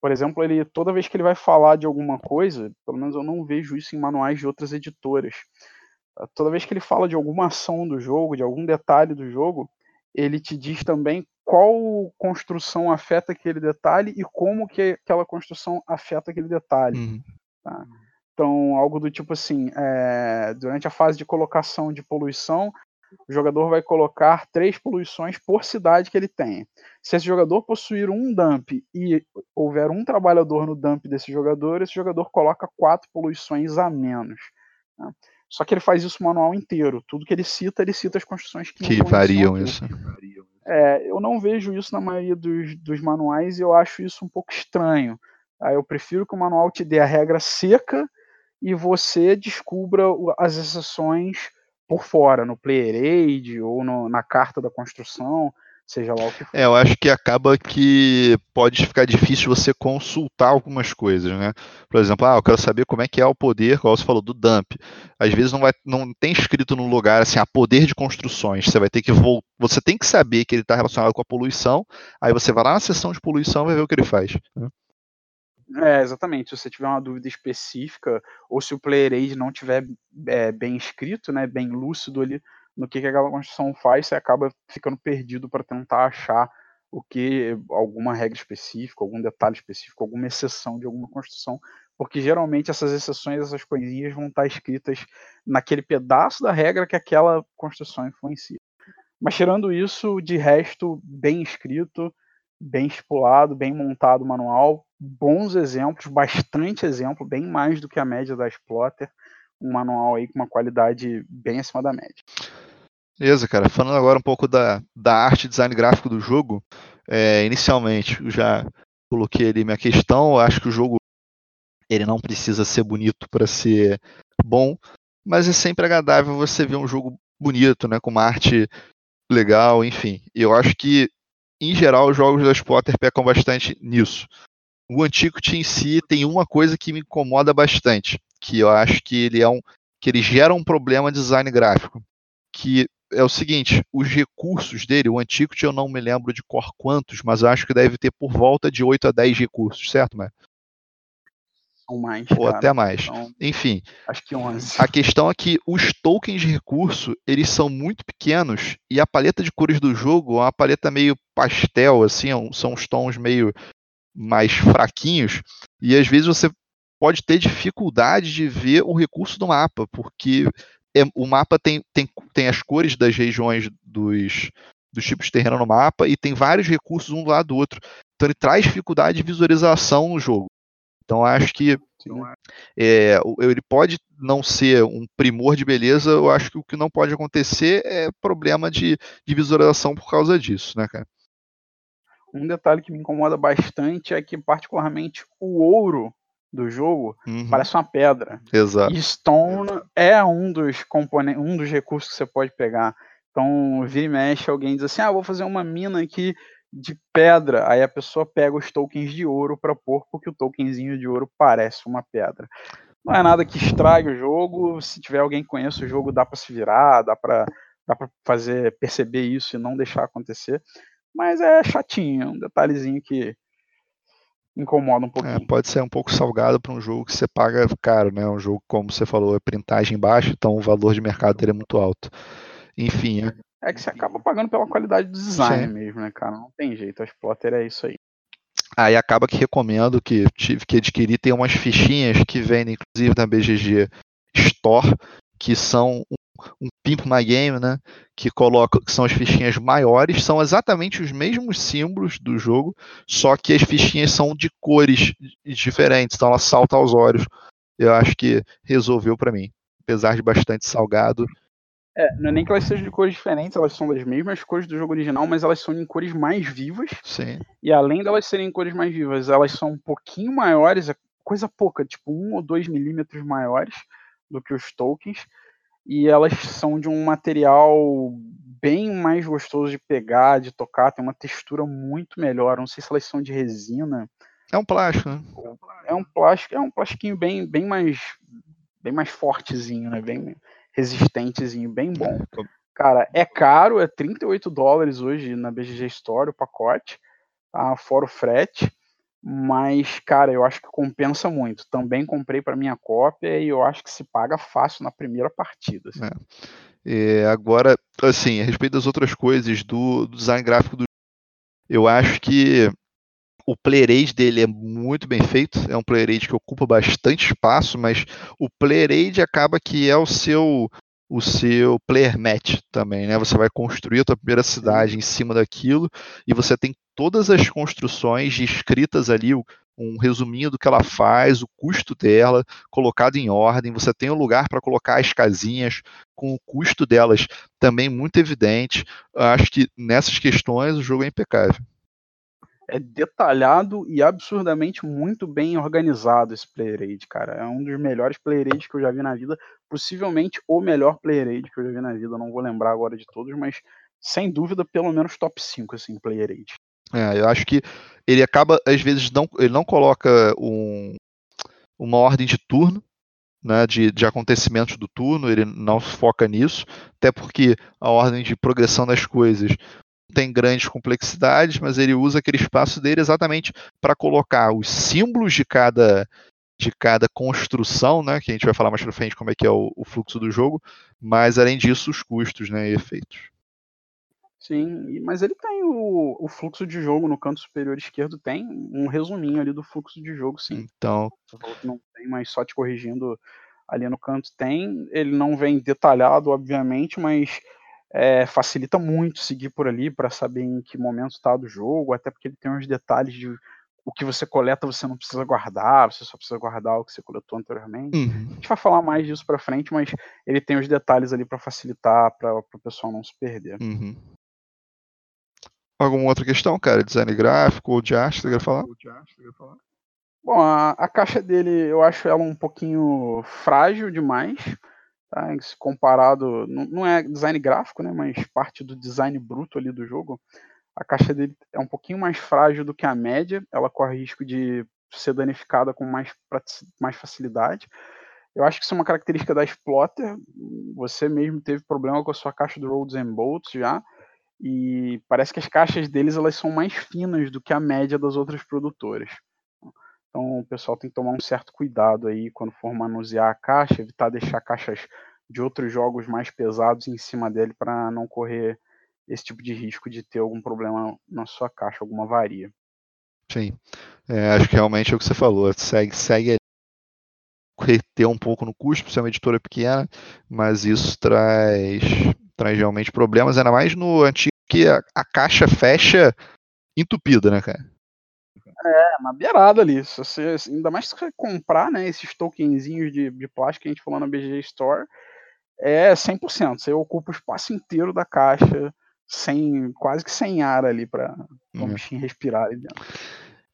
Por exemplo, ele toda vez que ele vai falar de alguma coisa, pelo menos eu não vejo isso em manuais de outras editoras. Ah, toda vez que ele fala de alguma ação do jogo, de algum detalhe do jogo, ele te diz também qual construção afeta aquele detalhe e como que aquela construção afeta aquele detalhe. Uhum. Tá? Então, algo do tipo assim, é, durante a fase de colocação de poluição, o jogador vai colocar três poluições por cidade que ele tem. Se esse jogador possuir um dump e houver um trabalhador no dump desse jogador, esse jogador coloca quatro poluições a menos. Né? Só que ele faz isso manual inteiro. Tudo que ele cita, ele cita as construções que, que variam isso. É, eu não vejo isso na maioria dos, dos manuais e eu acho isso um pouco estranho. Tá? Eu prefiro que o manual te dê a regra seca e você descubra as exceções por fora, no player aid ou no, na carta da construção, seja lá o que for. É, eu acho que acaba que pode ficar difícil você consultar algumas coisas, né? Por exemplo, ah, eu quero saber como é que é o poder, como você falou, do dump. Às vezes não, vai, não tem escrito no lugar assim, a ah, poder de construções. Você vai ter que voltar. Você tem que saber que ele está relacionado com a poluição. Aí você vai lá na seção de poluição e vai ver o que ele faz. Né? É, exatamente. Se você tiver uma dúvida específica, ou se o player aid não tiver é, bem escrito, né, bem lúcido ali no que, que aquela construção faz, você acaba ficando perdido para tentar achar o que alguma regra específica, algum detalhe específico, alguma exceção de alguma construção, porque geralmente essas exceções, essas coisinhas vão estar escritas naquele pedaço da regra que aquela construção influencia. Mas tirando isso, de resto, bem escrito, bem estipulado, bem montado o manual, bons exemplos, bastante exemplo, bem mais do que a média da Exploter, um manual aí com uma qualidade bem acima da média. Beleza, cara. Falando agora um pouco da, da arte e design gráfico do jogo, é, inicialmente eu já coloquei ali minha questão, eu acho que o jogo ele não precisa ser bonito para ser bom, mas é sempre agradável você ver um jogo bonito, né, com uma arte legal, enfim. Eu acho que em geral, os jogos da Spotter pecam bastante nisso. O Antiquity em si tem uma coisa que me incomoda bastante, que eu acho que ele é um que ele gera um problema de design gráfico, que é o seguinte, os recursos dele, o Antiquity eu não me lembro de cor quantos, mas acho que deve ter por volta de 8 a 10 recursos, certo, Matt? Ou mais. Ou cara. até mais. Então, Enfim. Acho que 11. A questão é que os tokens de recurso, eles são muito pequenos e a paleta de cores do jogo é uma paleta meio pastel, assim, é são os tons meio mais fraquinhos e às vezes você pode ter dificuldade de ver o recurso do mapa, porque é, o mapa tem, tem, tem as cores das regiões dos, dos tipos de terreno no mapa e tem vários recursos um do lado do outro. Então ele traz dificuldade de visualização no jogo. Então acho que é, ele pode não ser um primor de beleza, eu acho que o que não pode acontecer é problema de, de visualização por causa disso, né, cara? Um detalhe que me incomoda bastante é que, particularmente, o ouro do jogo uhum. parece uma pedra. Exato. E Stone é um dos componentes, um dos recursos que você pode pegar. Então, vira e mexe, alguém diz assim: ah, vou fazer uma mina aqui de pedra. Aí a pessoa pega os tokens de ouro para pôr, porque o tokenzinho de ouro parece uma pedra. Não é nada que estrague o jogo. Se tiver alguém que conhece o jogo, dá para se virar, dá para dá para fazer perceber isso e não deixar acontecer. Mas é chatinho, é um detalhezinho que incomoda um é, pouquinho. É, pode ser um pouco salgado para um jogo que você paga caro, né? Um jogo, como você falou, é printagem baixa, então o valor de mercado dele é muito alto. Enfim, é que você acaba pagando pela qualidade do design Sim. mesmo, né, cara? Não tem jeito. A Splotter é isso aí. Aí acaba que recomendo que tive que adquirir. Tem umas fichinhas que vendem, inclusive, na BGG Store, que são um, um Pimp My Game, né? Que coloca, que são as fichinhas maiores, são exatamente os mesmos símbolos do jogo, só que as fichinhas são de cores diferentes, então ela salta aos olhos. Eu acho que resolveu para mim. Apesar de bastante salgado, é, não é nem que elas sejam de cores diferentes, elas são das mesmas cores do jogo original, mas elas são em cores mais vivas. Sim. E além delas serem em cores mais vivas, elas são um pouquinho maiores, é coisa pouca, tipo um ou dois milímetros maiores do que os tokens. E elas são de um material bem mais gostoso de pegar, de tocar, tem uma textura muito melhor. Não sei se elas são de resina. É um plástico, né? É um plástico, é um plastiquinho bem, bem mais bem mais fortezinho, né? Bem, resistentezinho, bem bom. É, Cara, é caro, é 38 dólares hoje na BGG Store o pacote, tá? fora o frete. Mas, cara, eu acho que compensa muito. Também comprei para minha cópia e eu acho que se paga fácil na primeira partida. Assim. É. É, agora, assim, a respeito das outras coisas do, do design gráfico do eu acho que o player aid dele é muito bem feito, é um player aid que ocupa bastante espaço, mas o player aid acaba que é o seu o seu player match também, né? Você vai construir a tua primeira cidade em cima daquilo e você tem todas as construções escritas ali, um resuminho do que ela faz, o custo dela, colocado em ordem. Você tem um lugar para colocar as casinhas, com o custo delas também muito evidente. Acho que nessas questões o jogo é impecável é detalhado e absurdamente muito bem organizado esse player aid, cara. É um dos melhores player aids que eu já vi na vida, possivelmente o melhor player aid que eu já vi na vida. não vou lembrar agora de todos, mas sem dúvida pelo menos top 5 assim, player aid. É, eu acho que ele acaba às vezes não ele não coloca um, uma ordem de turno, né, de, de acontecimentos do turno, ele não foca nisso, até porque a ordem de progressão das coisas tem grandes complexidades, mas ele usa aquele espaço dele exatamente para colocar os símbolos de cada de cada construção, né, que a gente vai falar mais para frente como é que é o, o, fluxo do jogo, mas além disso os custos, né, e efeitos. Sim, mas ele tem o, o fluxo de jogo no canto superior esquerdo, tem um resuminho ali do fluxo de jogo, sim. Então, não tem, mas só te corrigindo ali no canto tem. Ele não vem detalhado, obviamente, mas é, facilita muito seguir por ali para saber em que momento está do jogo, até porque ele tem uns detalhes de o que você coleta você não precisa guardar, você só precisa guardar o que você coletou anteriormente. Uhum. A gente vai falar mais disso para frente, mas ele tem os detalhes ali para facilitar para o pessoal não se perder. Uhum. Alguma outra questão, cara? Design gráfico ou de arte, você quer falar? Bom, a, a, caixa dele eu acho ela um pouquinho frágil demais, tá? comparado, não, é design gráfico, né? Mas parte do design bruto ali do jogo a caixa dele é um pouquinho mais frágil do que a média, ela corre risco de ser danificada com mais, mais facilidade. Eu acho que isso é uma característica da Exploiter. Você mesmo teve problema com a sua caixa do Roads and Bolts já, e parece que as caixas deles elas são mais finas do que a média das outras produtoras. Então o pessoal tem que tomar um certo cuidado aí quando for manusear a caixa, evitar deixar caixas de outros jogos mais pesados em cima dele para não correr esse tipo de risco de ter algum problema na sua caixa, alguma varia. Sim, é, acho que realmente é o que você falou, segue, segue reter um pouco no custo, por ser uma editora pequena, mas isso traz, traz realmente problemas, ainda mais no antigo que a, a caixa fecha entupida, né, cara? É, na beirada ali. Se você, ainda mais se você comprar né, esses tokenzinhos de, de plástico que a gente falou na BG Store, é 100%. Você ocupa o espaço inteiro da caixa sem quase que sem ar ali para o uhum. bichinho respirar ali dentro.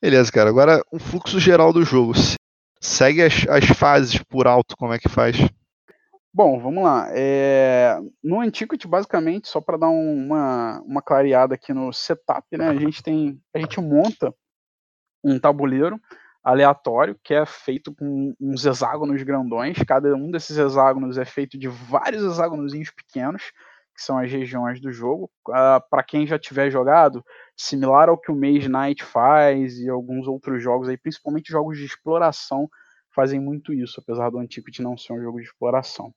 Beleza, cara. Agora o fluxo geral do jogo. Segue as, as fases por alto, como é que faz? Bom, vamos lá. É... No Antiquity, basicamente, só para dar uma, uma clareada aqui no setup, né? A gente tem. A gente monta um tabuleiro aleatório que é feito com uns hexágonos grandões. Cada um desses hexágonos é feito de vários hexágonos pequenos que são as regiões do jogo. Uh, ah, para quem já tiver jogado, similar ao que o Maze Knight faz e alguns outros jogos aí, principalmente jogos de exploração, fazem muito isso, apesar do Antiquity não ser um jogo de exploração.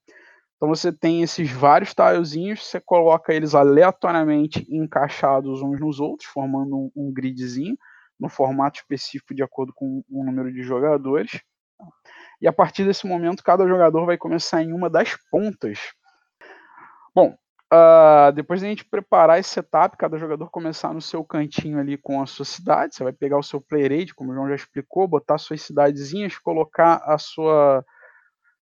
Então você tem esses vários tilezinhos, você coloca eles aleatoriamente encaixados uns nos outros, formando um, um gridzinho, no formato específico de acordo com o número de jogadores. E a partir desse momento, cada jogador vai começar em uma das pontas. Bom, Uh, depois da gente preparar esse setup, cada jogador começar no seu cantinho ali com a sua cidade, você vai pegar o seu player aid, como o João já explicou, botar suas cidadezinhas, colocar a sua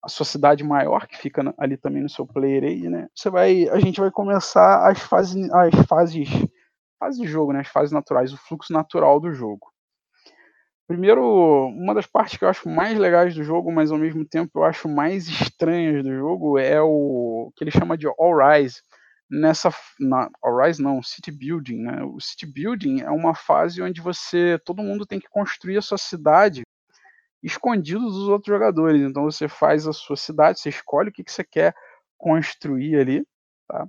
a sua cidade maior que fica ali também no seu player aid, né? Você vai, a gente vai começar as fases, as fases, fases de jogo, né? As fases naturais, o fluxo natural do jogo. Primeiro, uma das partes que eu acho mais legais do jogo, mas ao mesmo tempo eu acho mais estranhas do jogo, é o que ele chama de All Rise. Nessa, na, All Rise não, City Building, né? O City Building é uma fase onde você, todo mundo tem que construir a sua cidade escondido dos outros jogadores. Então você faz a sua cidade, você escolhe o que, que você quer construir ali, tá?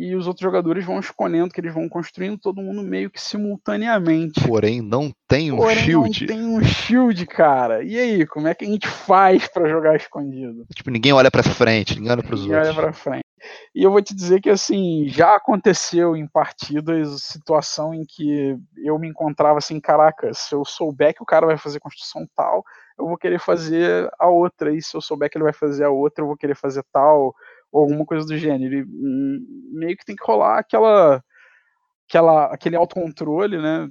E os outros jogadores vão escolhendo que eles vão construindo todo mundo meio que simultaneamente. Porém, não tem um Porém, shield. Não tem um shield, cara. E aí, como é que a gente faz para jogar escondido? Tipo, ninguém olha para frente, ninguém olha para os outros. Ninguém olha para frente. E eu vou te dizer que assim, já aconteceu em partidas situação em que eu me encontrava assim, caraca, se eu souber que o cara vai fazer construção tal, eu vou querer fazer a outra, e se eu souber que ele vai fazer a outra, eu vou querer fazer tal ou alguma coisa do gênero. Ele, hum, meio que tem que rolar aquela, aquela, aquele autocontrole, né?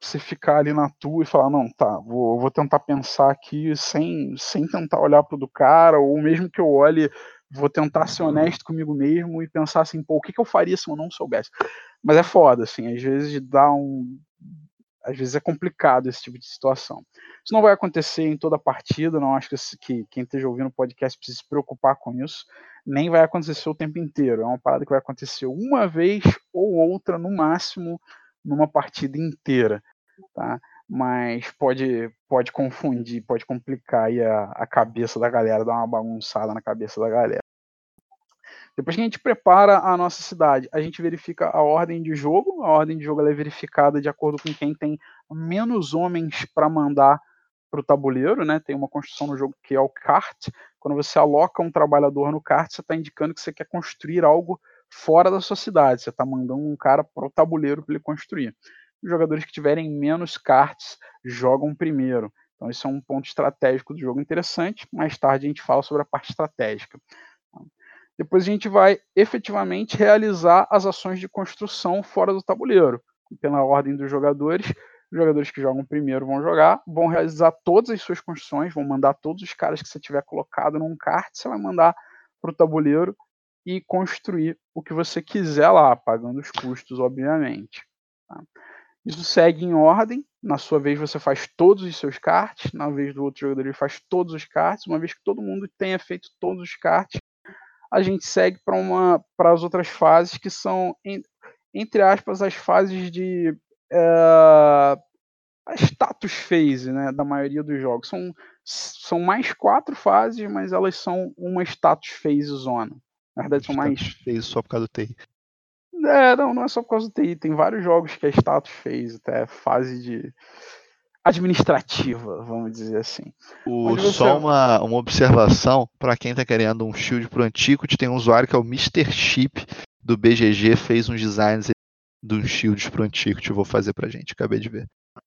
Você ficar ali na tua e falar, não, tá, vou, vou tentar pensar aqui sem, sem tentar olhar pro do cara, ou mesmo que eu olhe, vou tentar ser honesto comigo mesmo e pensar assim, pô, o que, que eu faria se eu não soubesse? Mas é foda, assim, às vezes dá um. Às vezes é complicado esse tipo de situação. Isso não vai acontecer em toda a partida, não acho que, que quem esteja ouvindo o podcast precisa se preocupar com isso nem vai acontecer o tempo inteiro. É uma parada que vai acontecer uma vez ou outra, no máximo, numa partida inteira. Tá? Mas pode, pode confundir, pode complicar a, a cabeça da galera, dar uma bagunçada na cabeça da galera. Depois que a gente prepara a nossa cidade, a gente verifica a ordem de jogo. A ordem de jogo é verificada de acordo com quem tem menos homens para mandar para o tabuleiro, né? Tem uma construção no jogo que é o kart. Quando você aloca um trabalhador no kart, você está indicando que você quer construir algo fora da sua cidade. Você está mandando um cara para o tabuleiro para ele construir. Os jogadores que tiverem menos karts jogam primeiro. Então, isso é um ponto estratégico do jogo interessante. Mais tarde a gente fala sobre a parte estratégica. Depois a gente vai efetivamente realizar as ações de construção fora do tabuleiro, pela ordem dos jogadores. Os jogadores que jogam primeiro vão jogar, vão realizar todas as suas construções, vão mandar todos os caras que você tiver colocado num kart, você vai mandar para o tabuleiro e construir o que você quiser lá, pagando os custos, obviamente. Tá? Isso segue em ordem. Na sua vez, você faz todos os seus cards. Na vez do outro jogador, ele faz todos os cards. Uma vez que todo mundo tenha feito todos os cards, a gente segue para uma para as outras fases que são entre aspas as fases de é, a status phase né, da maioria dos jogos. São, são mais quatro fases mas elas são uma status phase zona. Na verdade são mais phase só por causa do TI é, não, não é só por causa do TI tem vários jogos que a status phase até fase de administrativa, vamos dizer assim. O, você... Só uma, uma observação para quem está querendo um shield pro Antiquity, tem um usuário que é o Mr. Chip do BGG, fez uns designs dos shields pro Antiquity, vou fazer pra gente, acabei de ver.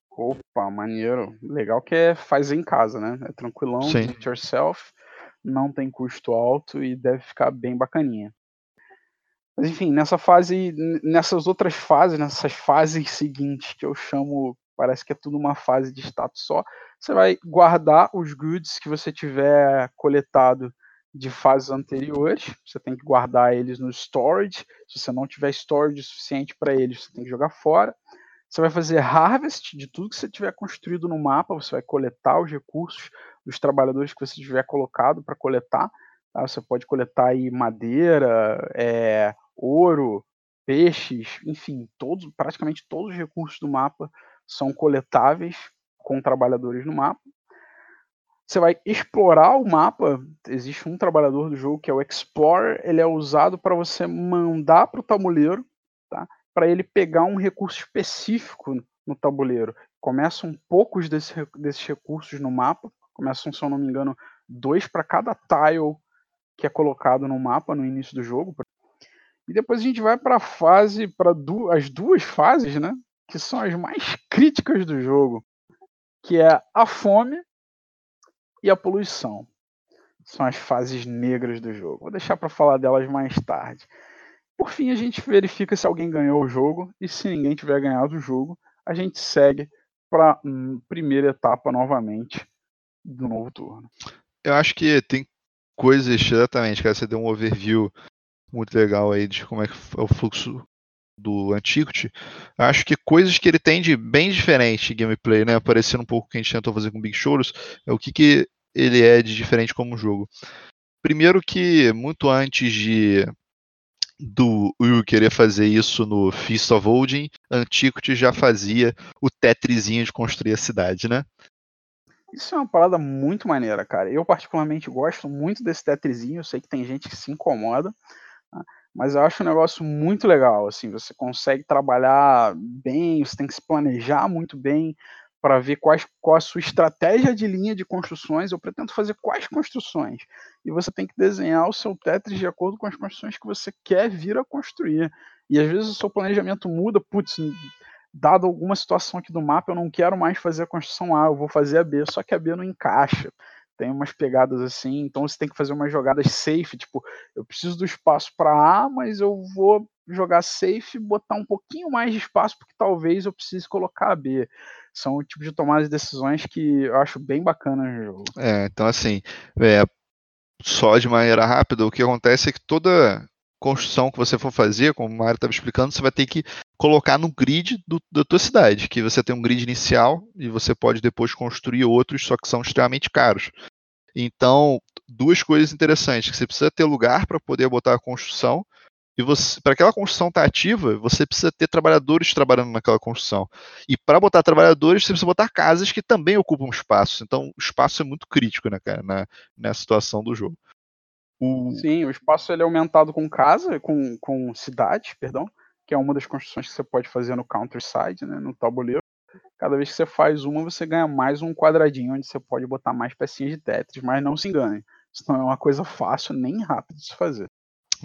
Opa, maneiro. Legal que é fazer em casa, né? É tranquilão, Sim. do it yourself, não tem custo alto e deve ficar bem bacaninha. Mas enfim, nessa fase, nessas outras fases, nessas fases seguintes que eu chamo parece que é tudo uma fase de status só. Você vai guardar os goods que você tiver coletado de fases anteriores. Você tem que guardar eles no storage. Se você não tiver storage suficiente para eles, você tem que jogar fora. Você vai fazer harvest de tudo que você tiver construído no mapa. Você vai coletar os recursos dos trabalhadores que você tiver colocado para coletar. Tá? Você pode coletar aí madeira, é, ouro, peixes, enfim, todos, praticamente todos os recursos do mapa são coletáveis com trabalhadores no mapa. Você vai explorar o mapa. Existe um trabalhador do jogo que é o Explorer. Ele é usado para você mandar para o tabuleiro, tá? para ele pegar um recurso específico no tabuleiro. Começam poucos desse, desses recursos no mapa. Começam, se eu não me engano, dois para cada tile que é colocado no mapa no início do jogo. E depois a gente vai para a fase, para du as duas fases, né? Que são as mais críticas do jogo, que é a fome e a poluição. São as fases negras do jogo. Vou deixar para falar delas mais tarde. Por fim, a gente verifica se alguém ganhou o jogo e se ninguém tiver ganhado o jogo, a gente segue para a hum, primeira etapa novamente do novo turno. Eu acho que tem coisas exatamente, cara, você deu um overview muito legal aí de como é que é o fluxo do Antiquity, acho que coisas que ele tem de bem diferente gameplay, né? Parecendo um pouco o que a gente tentou fazer com Big Shoulders, é o que, que ele é de diferente como jogo. Primeiro que muito antes de do Will querer fazer isso no Feast of Odin, Antiquity já fazia o tetrizinho de construir a cidade, né? Isso é uma parada muito maneira, cara. Eu particularmente gosto muito desse tetrizinho, eu sei que tem gente que se incomoda, mas eu acho um negócio muito legal, assim, você consegue trabalhar bem, você tem que se planejar muito bem para ver quais, qual a sua estratégia de linha de construções, eu pretendo fazer quais construções, e você tem que desenhar o seu Tetris de acordo com as construções que você quer vir a construir, e às vezes o seu planejamento muda, putz, dado alguma situação aqui do mapa, eu não quero mais fazer a construção A, eu vou fazer a B, só que a B não encaixa tem umas pegadas assim, então você tem que fazer umas jogadas safe, tipo, eu preciso do espaço para A, mas eu vou jogar safe botar um pouquinho mais de espaço, porque talvez eu precise colocar a B. São o tipo de tomadas de decisões que eu acho bem bacana no jogo. É, então assim, é, só de maneira rápida, o que acontece é que toda construção que você for fazer, como o Mário estava explicando, você vai ter que colocar no grid do, da tua cidade, que você tem um grid inicial e você pode depois construir outros, só que são extremamente caros. Então, duas coisas interessantes, que você precisa ter lugar para poder botar a construção, e para aquela construção estar tá ativa, você precisa ter trabalhadores trabalhando naquela construção. E para botar trabalhadores, você precisa botar casas que também ocupam espaço. Então, o espaço é muito crítico né, na, nessa situação do jogo. O... Sim, o espaço ele é aumentado com casa, com, com cidade, perdão, que é uma das construções que você pode fazer no counterside, né, no tabuleiro. Cada vez que você faz uma, você ganha mais um quadradinho onde você pode botar mais pecinhas de Tetris, mas não se engane. Isso não é uma coisa fácil nem rápida de se fazer.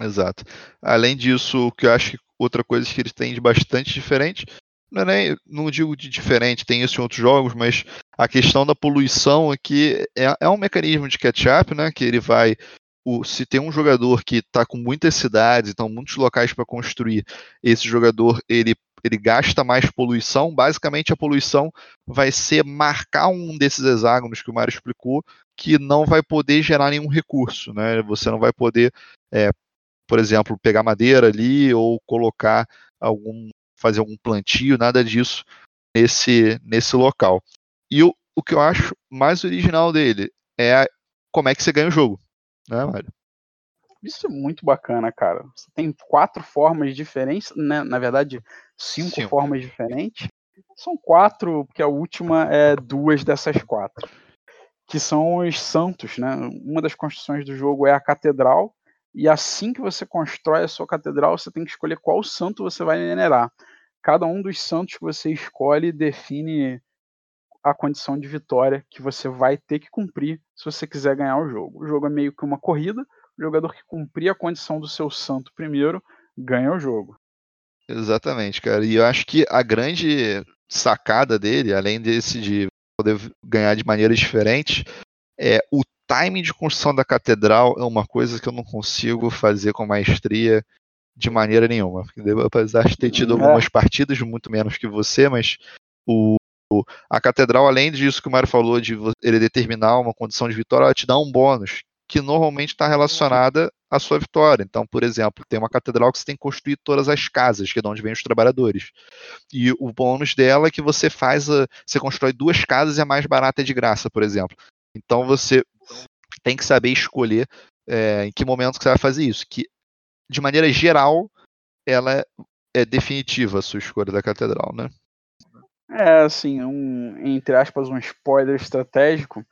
Exato. Além disso, o que eu acho que outra coisa que eles têm de bastante diferente, não, é nem, não digo de diferente, tem isso em outros jogos, mas a questão da poluição aqui é, é um mecanismo de catch-up, né? Que ele vai o, se tem um jogador que está com muitas cidades, então muitos locais para construir, esse jogador ele, ele gasta mais poluição, basicamente a poluição vai ser marcar um desses hexágonos que o Mário explicou, que não vai poder gerar nenhum recurso, né? Você não vai poder, é, por exemplo, pegar madeira ali ou colocar algum, fazer algum plantio, nada disso nesse, nesse local. E o, o que eu acho mais original dele é como é que você ganha o jogo né, Mário? Isso é muito bacana, cara. Você tem quatro formas diferentes, né? na verdade, cinco, cinco, formas diferentes. São quatro, porque a última é duas dessas quatro, que são os santos, né? Uma das construções do jogo é a catedral, e assim que você constrói a sua catedral, você tem que escolher qual santo você vai minerar. Cada um dos santos que você escolhe define a condição de vitória que você vai ter que cumprir se você quiser ganhar o jogo. O jogo é meio que uma corrida, o jogador que cumprir a condição do seu santo primeiro ganha o jogo. Exatamente, cara. E eu acho que a grande sacada dele, além desse de poder ganhar de maneiras diferentes, é o timing de construção da catedral é uma coisa que eu não consigo fazer com maestria de maneira nenhuma. Apesar de ter tido é. algumas partidas, muito menos que você, mas o, a catedral, além disso que o Mário falou, de ele determinar uma condição de vitória, ela te dá um bônus que normalmente está relacionada à sua vitória. Então, por exemplo, tem uma catedral que você tem que construir todas as casas, que é de onde vêm os trabalhadores. E o bônus dela é que você faz, a, você constrói duas casas e a mais barata é de graça, por exemplo. Então você tem que saber escolher é, em que momento que você vai fazer isso. Que, de maneira geral, ela é, é definitiva a sua escolha da catedral, né? É, assim, um, entre aspas, um spoiler estratégico.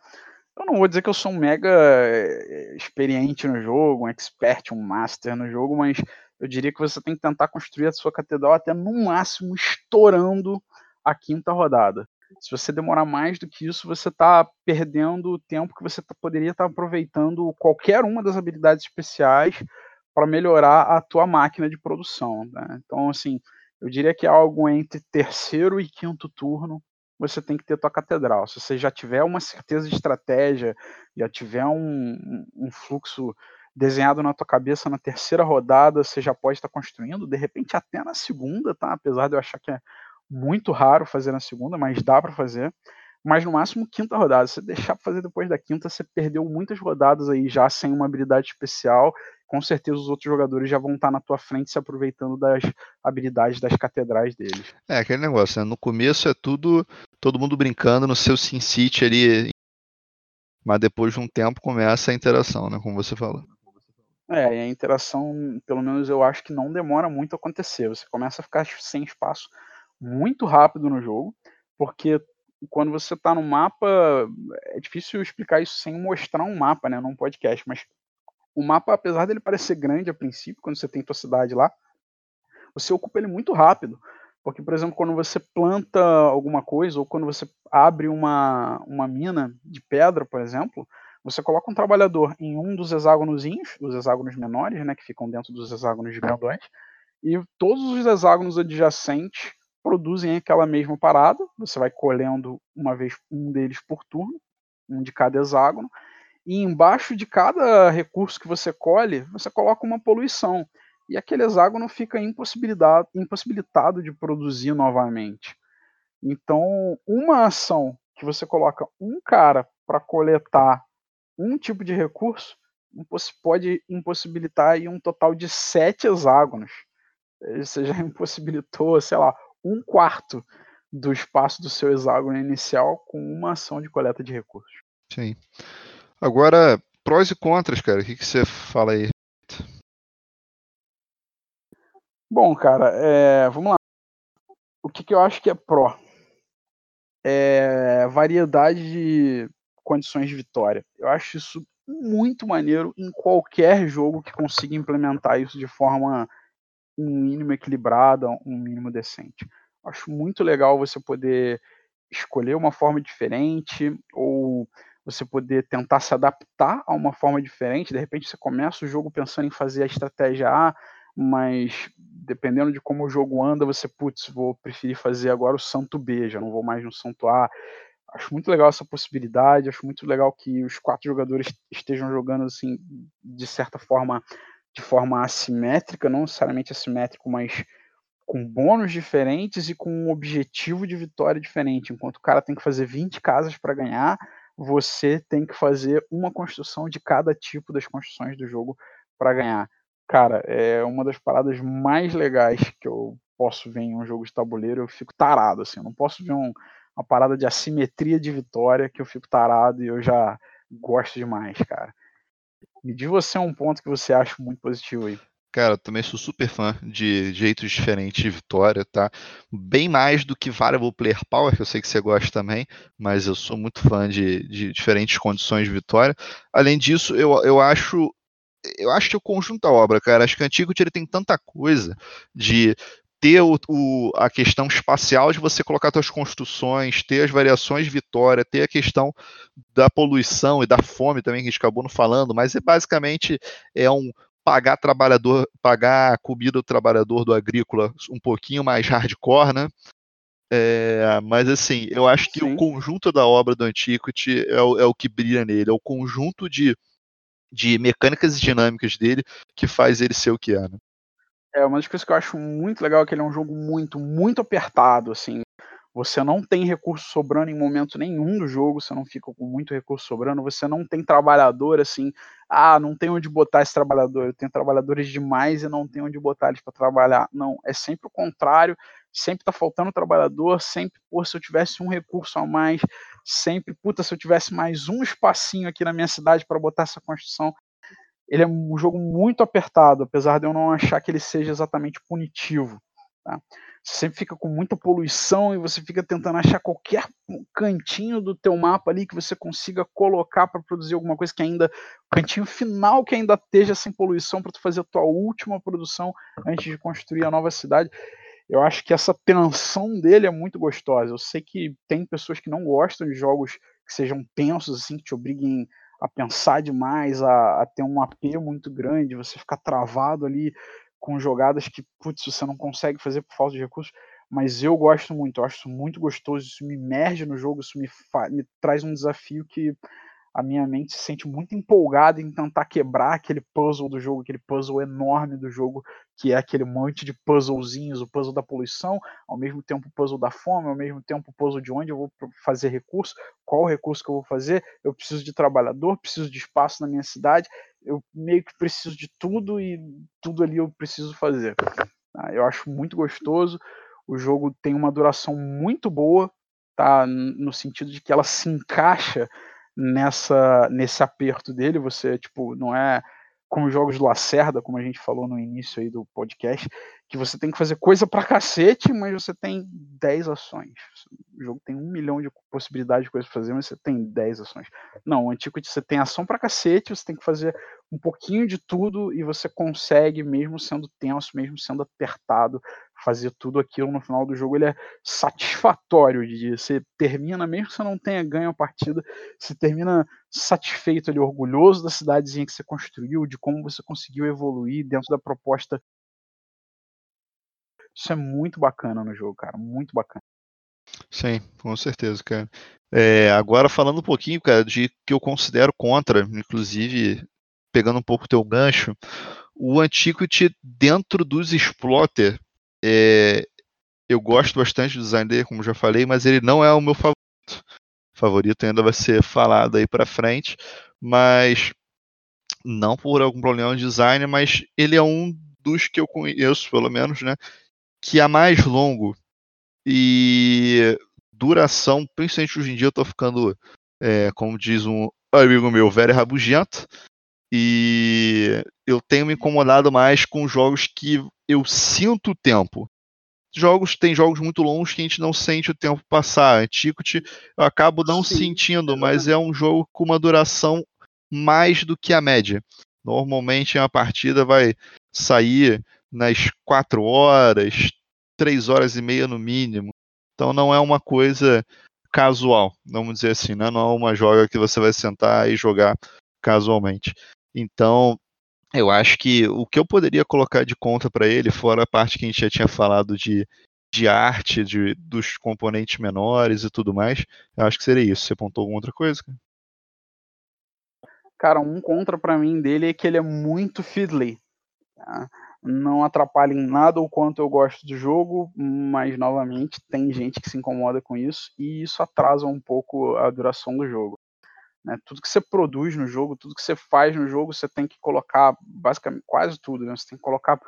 Eu não vou dizer que eu sou um mega eh, experiente no jogo, um expert, um master no jogo, mas eu diria que você tem que tentar construir a sua catedral até no máximo estourando a quinta rodada. Se você demorar mais do que isso, você está perdendo o tempo que você tá, poderia estar tá aproveitando qualquer uma das habilidades especiais para melhorar a tua máquina de produção. Né? Então, assim, eu diria que é algo entre terceiro e quinto turno você tem que ter tua catedral. Se você já tiver uma certeza de estratégia, já tiver um, um fluxo desenhado na tua cabeça na terceira rodada, você já pode estar construindo, de repente até na segunda, tá? Apesar de eu achar que é muito raro fazer na segunda, mas dá para fazer. Mas no máximo quinta rodada. Se deixar para fazer depois da quinta, você perdeu muitas rodadas aí já sem uma habilidade especial com certeza os outros jogadores já vão estar na tua frente se aproveitando das habilidades das catedrais deles. É, aquele negócio, né? No começo é tudo, todo mundo brincando no seu Sin City ali, mas depois de um tempo começa a interação, né? Como você falou. É, e a interação, pelo menos eu acho que não demora muito a acontecer. Você começa a ficar sem espaço muito rápido no jogo, porque quando você está no mapa, é difícil explicar isso sem mostrar um mapa, né, num podcast, mas o mapa, apesar dele parecer grande a princípio, quando você tem tua cidade lá, você ocupa ele muito rápido. Porque, por exemplo, quando você planta alguma coisa, ou quando você abre uma, uma mina de pedra, por exemplo, você coloca um trabalhador em um dos hexágonos, os hexágonos menores, né, que ficam dentro dos hexágonos grandões, e todos os hexágonos adjacentes produzem aquela mesma parada. Você vai colhendo uma vez um deles por turno, um de cada hexágono, e embaixo de cada recurso que você colhe, você coloca uma poluição. E aquele hexágono fica impossibilitado, impossibilitado de produzir novamente. Então, uma ação que você coloca um cara para coletar um tipo de recurso pode impossibilitar aí um total de sete hexágonos. Você já [LAUGHS] impossibilitou, sei lá, um quarto do espaço do seu hexágono inicial com uma ação de coleta de recursos. Sim. Agora, prós e contras, cara, o que, que você fala aí? Bom, cara, é, vamos lá. O que, que eu acho que é pró? É variedade de condições de vitória. Eu acho isso muito maneiro em qualquer jogo que consiga implementar isso de forma um mínimo equilibrada, um mínimo decente. Acho muito legal você poder escolher uma forma diferente ou você poder tentar se adaptar a uma forma diferente. De repente você começa o jogo pensando em fazer a estratégia A, mas dependendo de como o jogo anda, você, putz, vou preferir fazer agora o santo B, já não vou mais no santo A. Acho muito legal essa possibilidade, acho muito legal que os quatro jogadores estejam jogando assim, de certa forma, de forma assimétrica, não necessariamente assimétrico, mas com bônus diferentes e com um objetivo de vitória diferente. Enquanto o cara tem que fazer 20 casas para ganhar, você tem que fazer uma construção de cada tipo das construções do jogo para ganhar. Cara, é uma das paradas mais legais que eu posso ver em um jogo de tabuleiro. Eu fico tarado, assim. Eu não posso ver um, uma parada de assimetria de vitória que eu fico tarado e eu já gosto demais, cara. Me diz você um ponto que você acha muito positivo aí. Cara, eu também sou super fã de jeitos diferentes de vitória, tá? Bem mais do que Variable Player Power, que eu sei que você gosta também, mas eu sou muito fã de, de diferentes condições de vitória. Além disso, eu, eu acho eu acho que o conjunto da obra, cara, acho que o Antigo ele tem tanta coisa de ter o, o, a questão espacial de você colocar suas construções, ter as variações de vitória, ter a questão da poluição e da fome também que a gente acabou não falando, mas é basicamente é um, pagar trabalhador, pagar a comida do trabalhador do agrícola um pouquinho mais hardcore, né? É, mas assim, eu acho que Sim. o conjunto da obra do Antiquity é o, é o que brilha nele, é o conjunto de, de mecânicas e dinâmicas dele que faz ele ser o que é. Né? É, uma das coisas que eu acho muito legal é que ele é um jogo muito, muito apertado, assim. Você não tem recurso sobrando em momento nenhum do jogo, você não fica com muito recurso sobrando, você não tem trabalhador assim, ah, não tem onde botar esse trabalhador, eu tenho trabalhadores demais e não tenho onde botar eles para trabalhar. Não, é sempre o contrário, sempre tá faltando trabalhador, sempre, pô, se eu tivesse um recurso a mais, sempre, puta, se eu tivesse mais um espacinho aqui na minha cidade para botar essa construção. Ele é um jogo muito apertado, apesar de eu não achar que ele seja exatamente punitivo. Tá? Você sempre fica com muita poluição e você fica tentando achar qualquer cantinho do teu mapa ali que você consiga colocar para produzir alguma coisa que ainda cantinho final que ainda esteja sem poluição para tu fazer a tua última produção antes de construir a nova cidade. Eu acho que essa tensão dele é muito gostosa. Eu sei que tem pessoas que não gostam de jogos que sejam tensos assim, que te obriguem a pensar demais, a, a ter um AP muito grande, você ficar travado ali com jogadas que, putz, você não consegue fazer por falta de recursos, mas eu gosto muito, eu acho isso muito gostoso, isso me emerge no jogo, isso me, me traz um desafio que a minha mente se sente muito empolgada em tentar quebrar aquele puzzle do jogo, aquele puzzle enorme do jogo, que é aquele monte de puzzlezinhos, o puzzle da poluição, ao mesmo tempo o puzzle da fome, ao mesmo tempo o puzzle de onde eu vou fazer recurso, qual recurso que eu vou fazer, eu preciso de trabalhador, preciso de espaço na minha cidade, eu meio que preciso de tudo e tudo ali eu preciso fazer. Tá? Eu acho muito gostoso, o jogo tem uma duração muito boa, tá? no sentido de que ela se encaixa nessa nesse aperto dele, você tipo não é como jogos do Lacerda, como a gente falou no início aí do podcast, que você tem que fazer coisa pra cacete, mas você tem 10 ações. O jogo tem um milhão de possibilidades de coisas pra fazer, mas você tem 10 ações. Não, o Antiquity você tem ação pra cacete, você tem que fazer um pouquinho de tudo e você consegue, mesmo sendo tenso, mesmo sendo apertado, fazer tudo aquilo no final do jogo. Ele é satisfatório de você termina, mesmo que você não tenha ganho a partida, você termina satisfeito ali, orgulhoso da cidadezinha que você construiu, de como você conseguiu evoluir dentro da proposta isso é muito bacana no jogo, cara. Muito bacana. Sim, com certeza, cara. É, agora falando um pouquinho, cara, de que eu considero contra, inclusive pegando um pouco o teu gancho, o Antiquity dentro dos Exploiter, é, eu gosto bastante do design dele, como já falei, mas ele não é o meu favorito. Favorito ainda vai ser falado aí para frente, mas não por algum problema de design, mas ele é um dos que eu conheço, pelo menos, né, que é mais longo e duração, principalmente hoje em dia, eu tô ficando, é, como diz um amigo meu, velho rabugento. E eu tenho me incomodado mais com jogos que eu sinto o tempo. Jogos tem jogos muito longos que a gente não sente o tempo passar. Antiquity eu acabo não Sim, sentindo, mas é um jogo com uma duração mais do que a média. Normalmente uma partida vai sair nas quatro horas, três horas e meia no mínimo. Então não é uma coisa casual, vamos dizer assim, né? não é uma joga que você vai sentar e jogar casualmente. Então, eu acho que o que eu poderia colocar de conta para ele, fora a parte que a gente já tinha falado de de arte, de, dos componentes menores e tudo mais. Eu acho que seria isso. Você apontou alguma outra coisa? Cara, um contra para mim dele é que ele é muito fiddly. Tá? Não atrapalha em nada o quanto eu gosto do jogo, mas novamente tem gente que se incomoda com isso e isso atrasa um pouco a duração do jogo. Né? Tudo que você produz no jogo, tudo que você faz no jogo, você tem que colocar basicamente quase tudo. Né? Você tem que colocar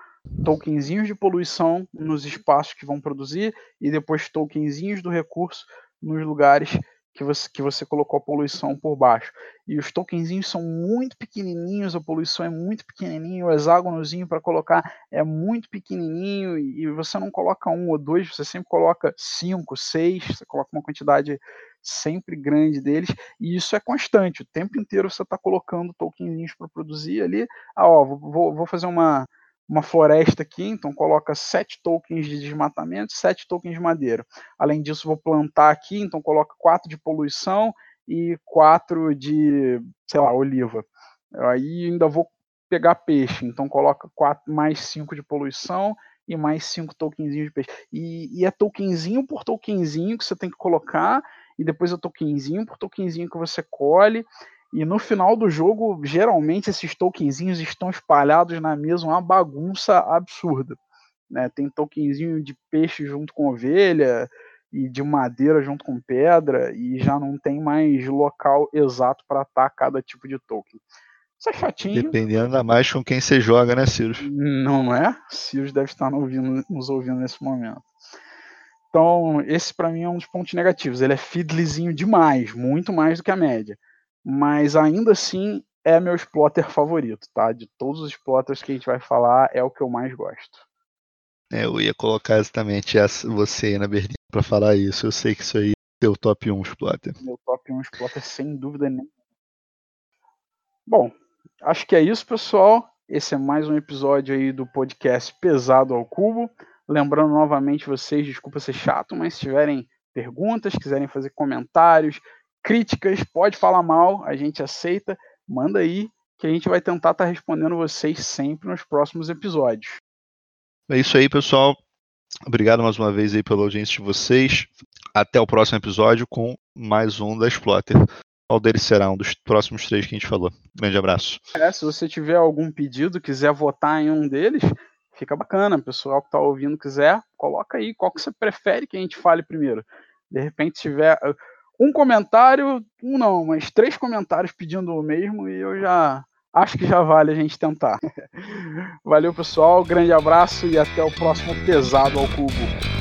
tokenzinhos de poluição nos espaços que vão produzir e depois tokenzinhos do recurso nos lugares que você, que você colocou a poluição por baixo. E os tokenzinhos são muito pequenininhos, a poluição é muito pequenininho, o hexágonozinho para colocar é muito pequenininho e você não coloca um ou dois, você sempre coloca cinco, seis, você coloca uma quantidade sempre grande deles e isso é constante. O tempo inteiro você está colocando tokenzinhos para produzir ali. Ah, ó, vou, vou fazer uma uma floresta aqui, então coloca sete tokens de desmatamento, sete tokens de madeira. Além disso, vou plantar aqui, então coloca quatro de poluição e quatro de, sei lá, oliva. Aí ainda vou pegar peixe, então coloca quatro mais cinco de poluição e mais cinco tokenzinhos de peixe. E, e é tokenzinho por tokenzinho que você tem que colocar, e depois é tokenzinho por tokenzinho que você colhe. E no final do jogo, geralmente esses tokenzinhos estão espalhados na mesa, uma bagunça absurda. Né? Tem tokenzinho de peixe junto com ovelha e de madeira junto com pedra e já não tem mais local exato para atar cada tipo de token. Isso é chatinho. Dependendo da mais com quem você joga, né, Cirus? Não é? Cirus deve estar nos ouvindo nesse momento. Então, esse para mim é um dos pontos negativos. Ele é fiddlyzinho demais, muito mais do que a média mas ainda assim é meu exploiter favorito, tá? De todos os exploiters que a gente vai falar, é o que eu mais gosto. É, eu ia colocar exatamente essa, você aí na berlinda para falar isso. Eu sei que isso aí é o top 1 exploiter. Meu top 1 exploiter, sem dúvida nenhuma. Bom, acho que é isso, pessoal. Esse é mais um episódio aí do podcast Pesado ao Cubo. Lembrando novamente vocês, desculpa ser chato, mas se tiverem perguntas, quiserem fazer comentários, críticas, pode falar mal, a gente aceita, manda aí que a gente vai tentar estar tá respondendo vocês sempre nos próximos episódios. É isso aí, pessoal. Obrigado mais uma vez aí pela audiência de vocês. Até o próximo episódio com mais um da Exploiter. Qual deles será um dos próximos três que a gente falou? Grande abraço. É, se você tiver algum pedido, quiser votar em um deles, fica bacana. O pessoal que está ouvindo quiser, coloca aí qual que você prefere que a gente fale primeiro. De repente, tiver um comentário, um não, mas três comentários pedindo o mesmo e eu já acho que já vale a gente tentar. [LAUGHS] Valeu, pessoal, grande abraço e até o próximo Pesado ao Cubo.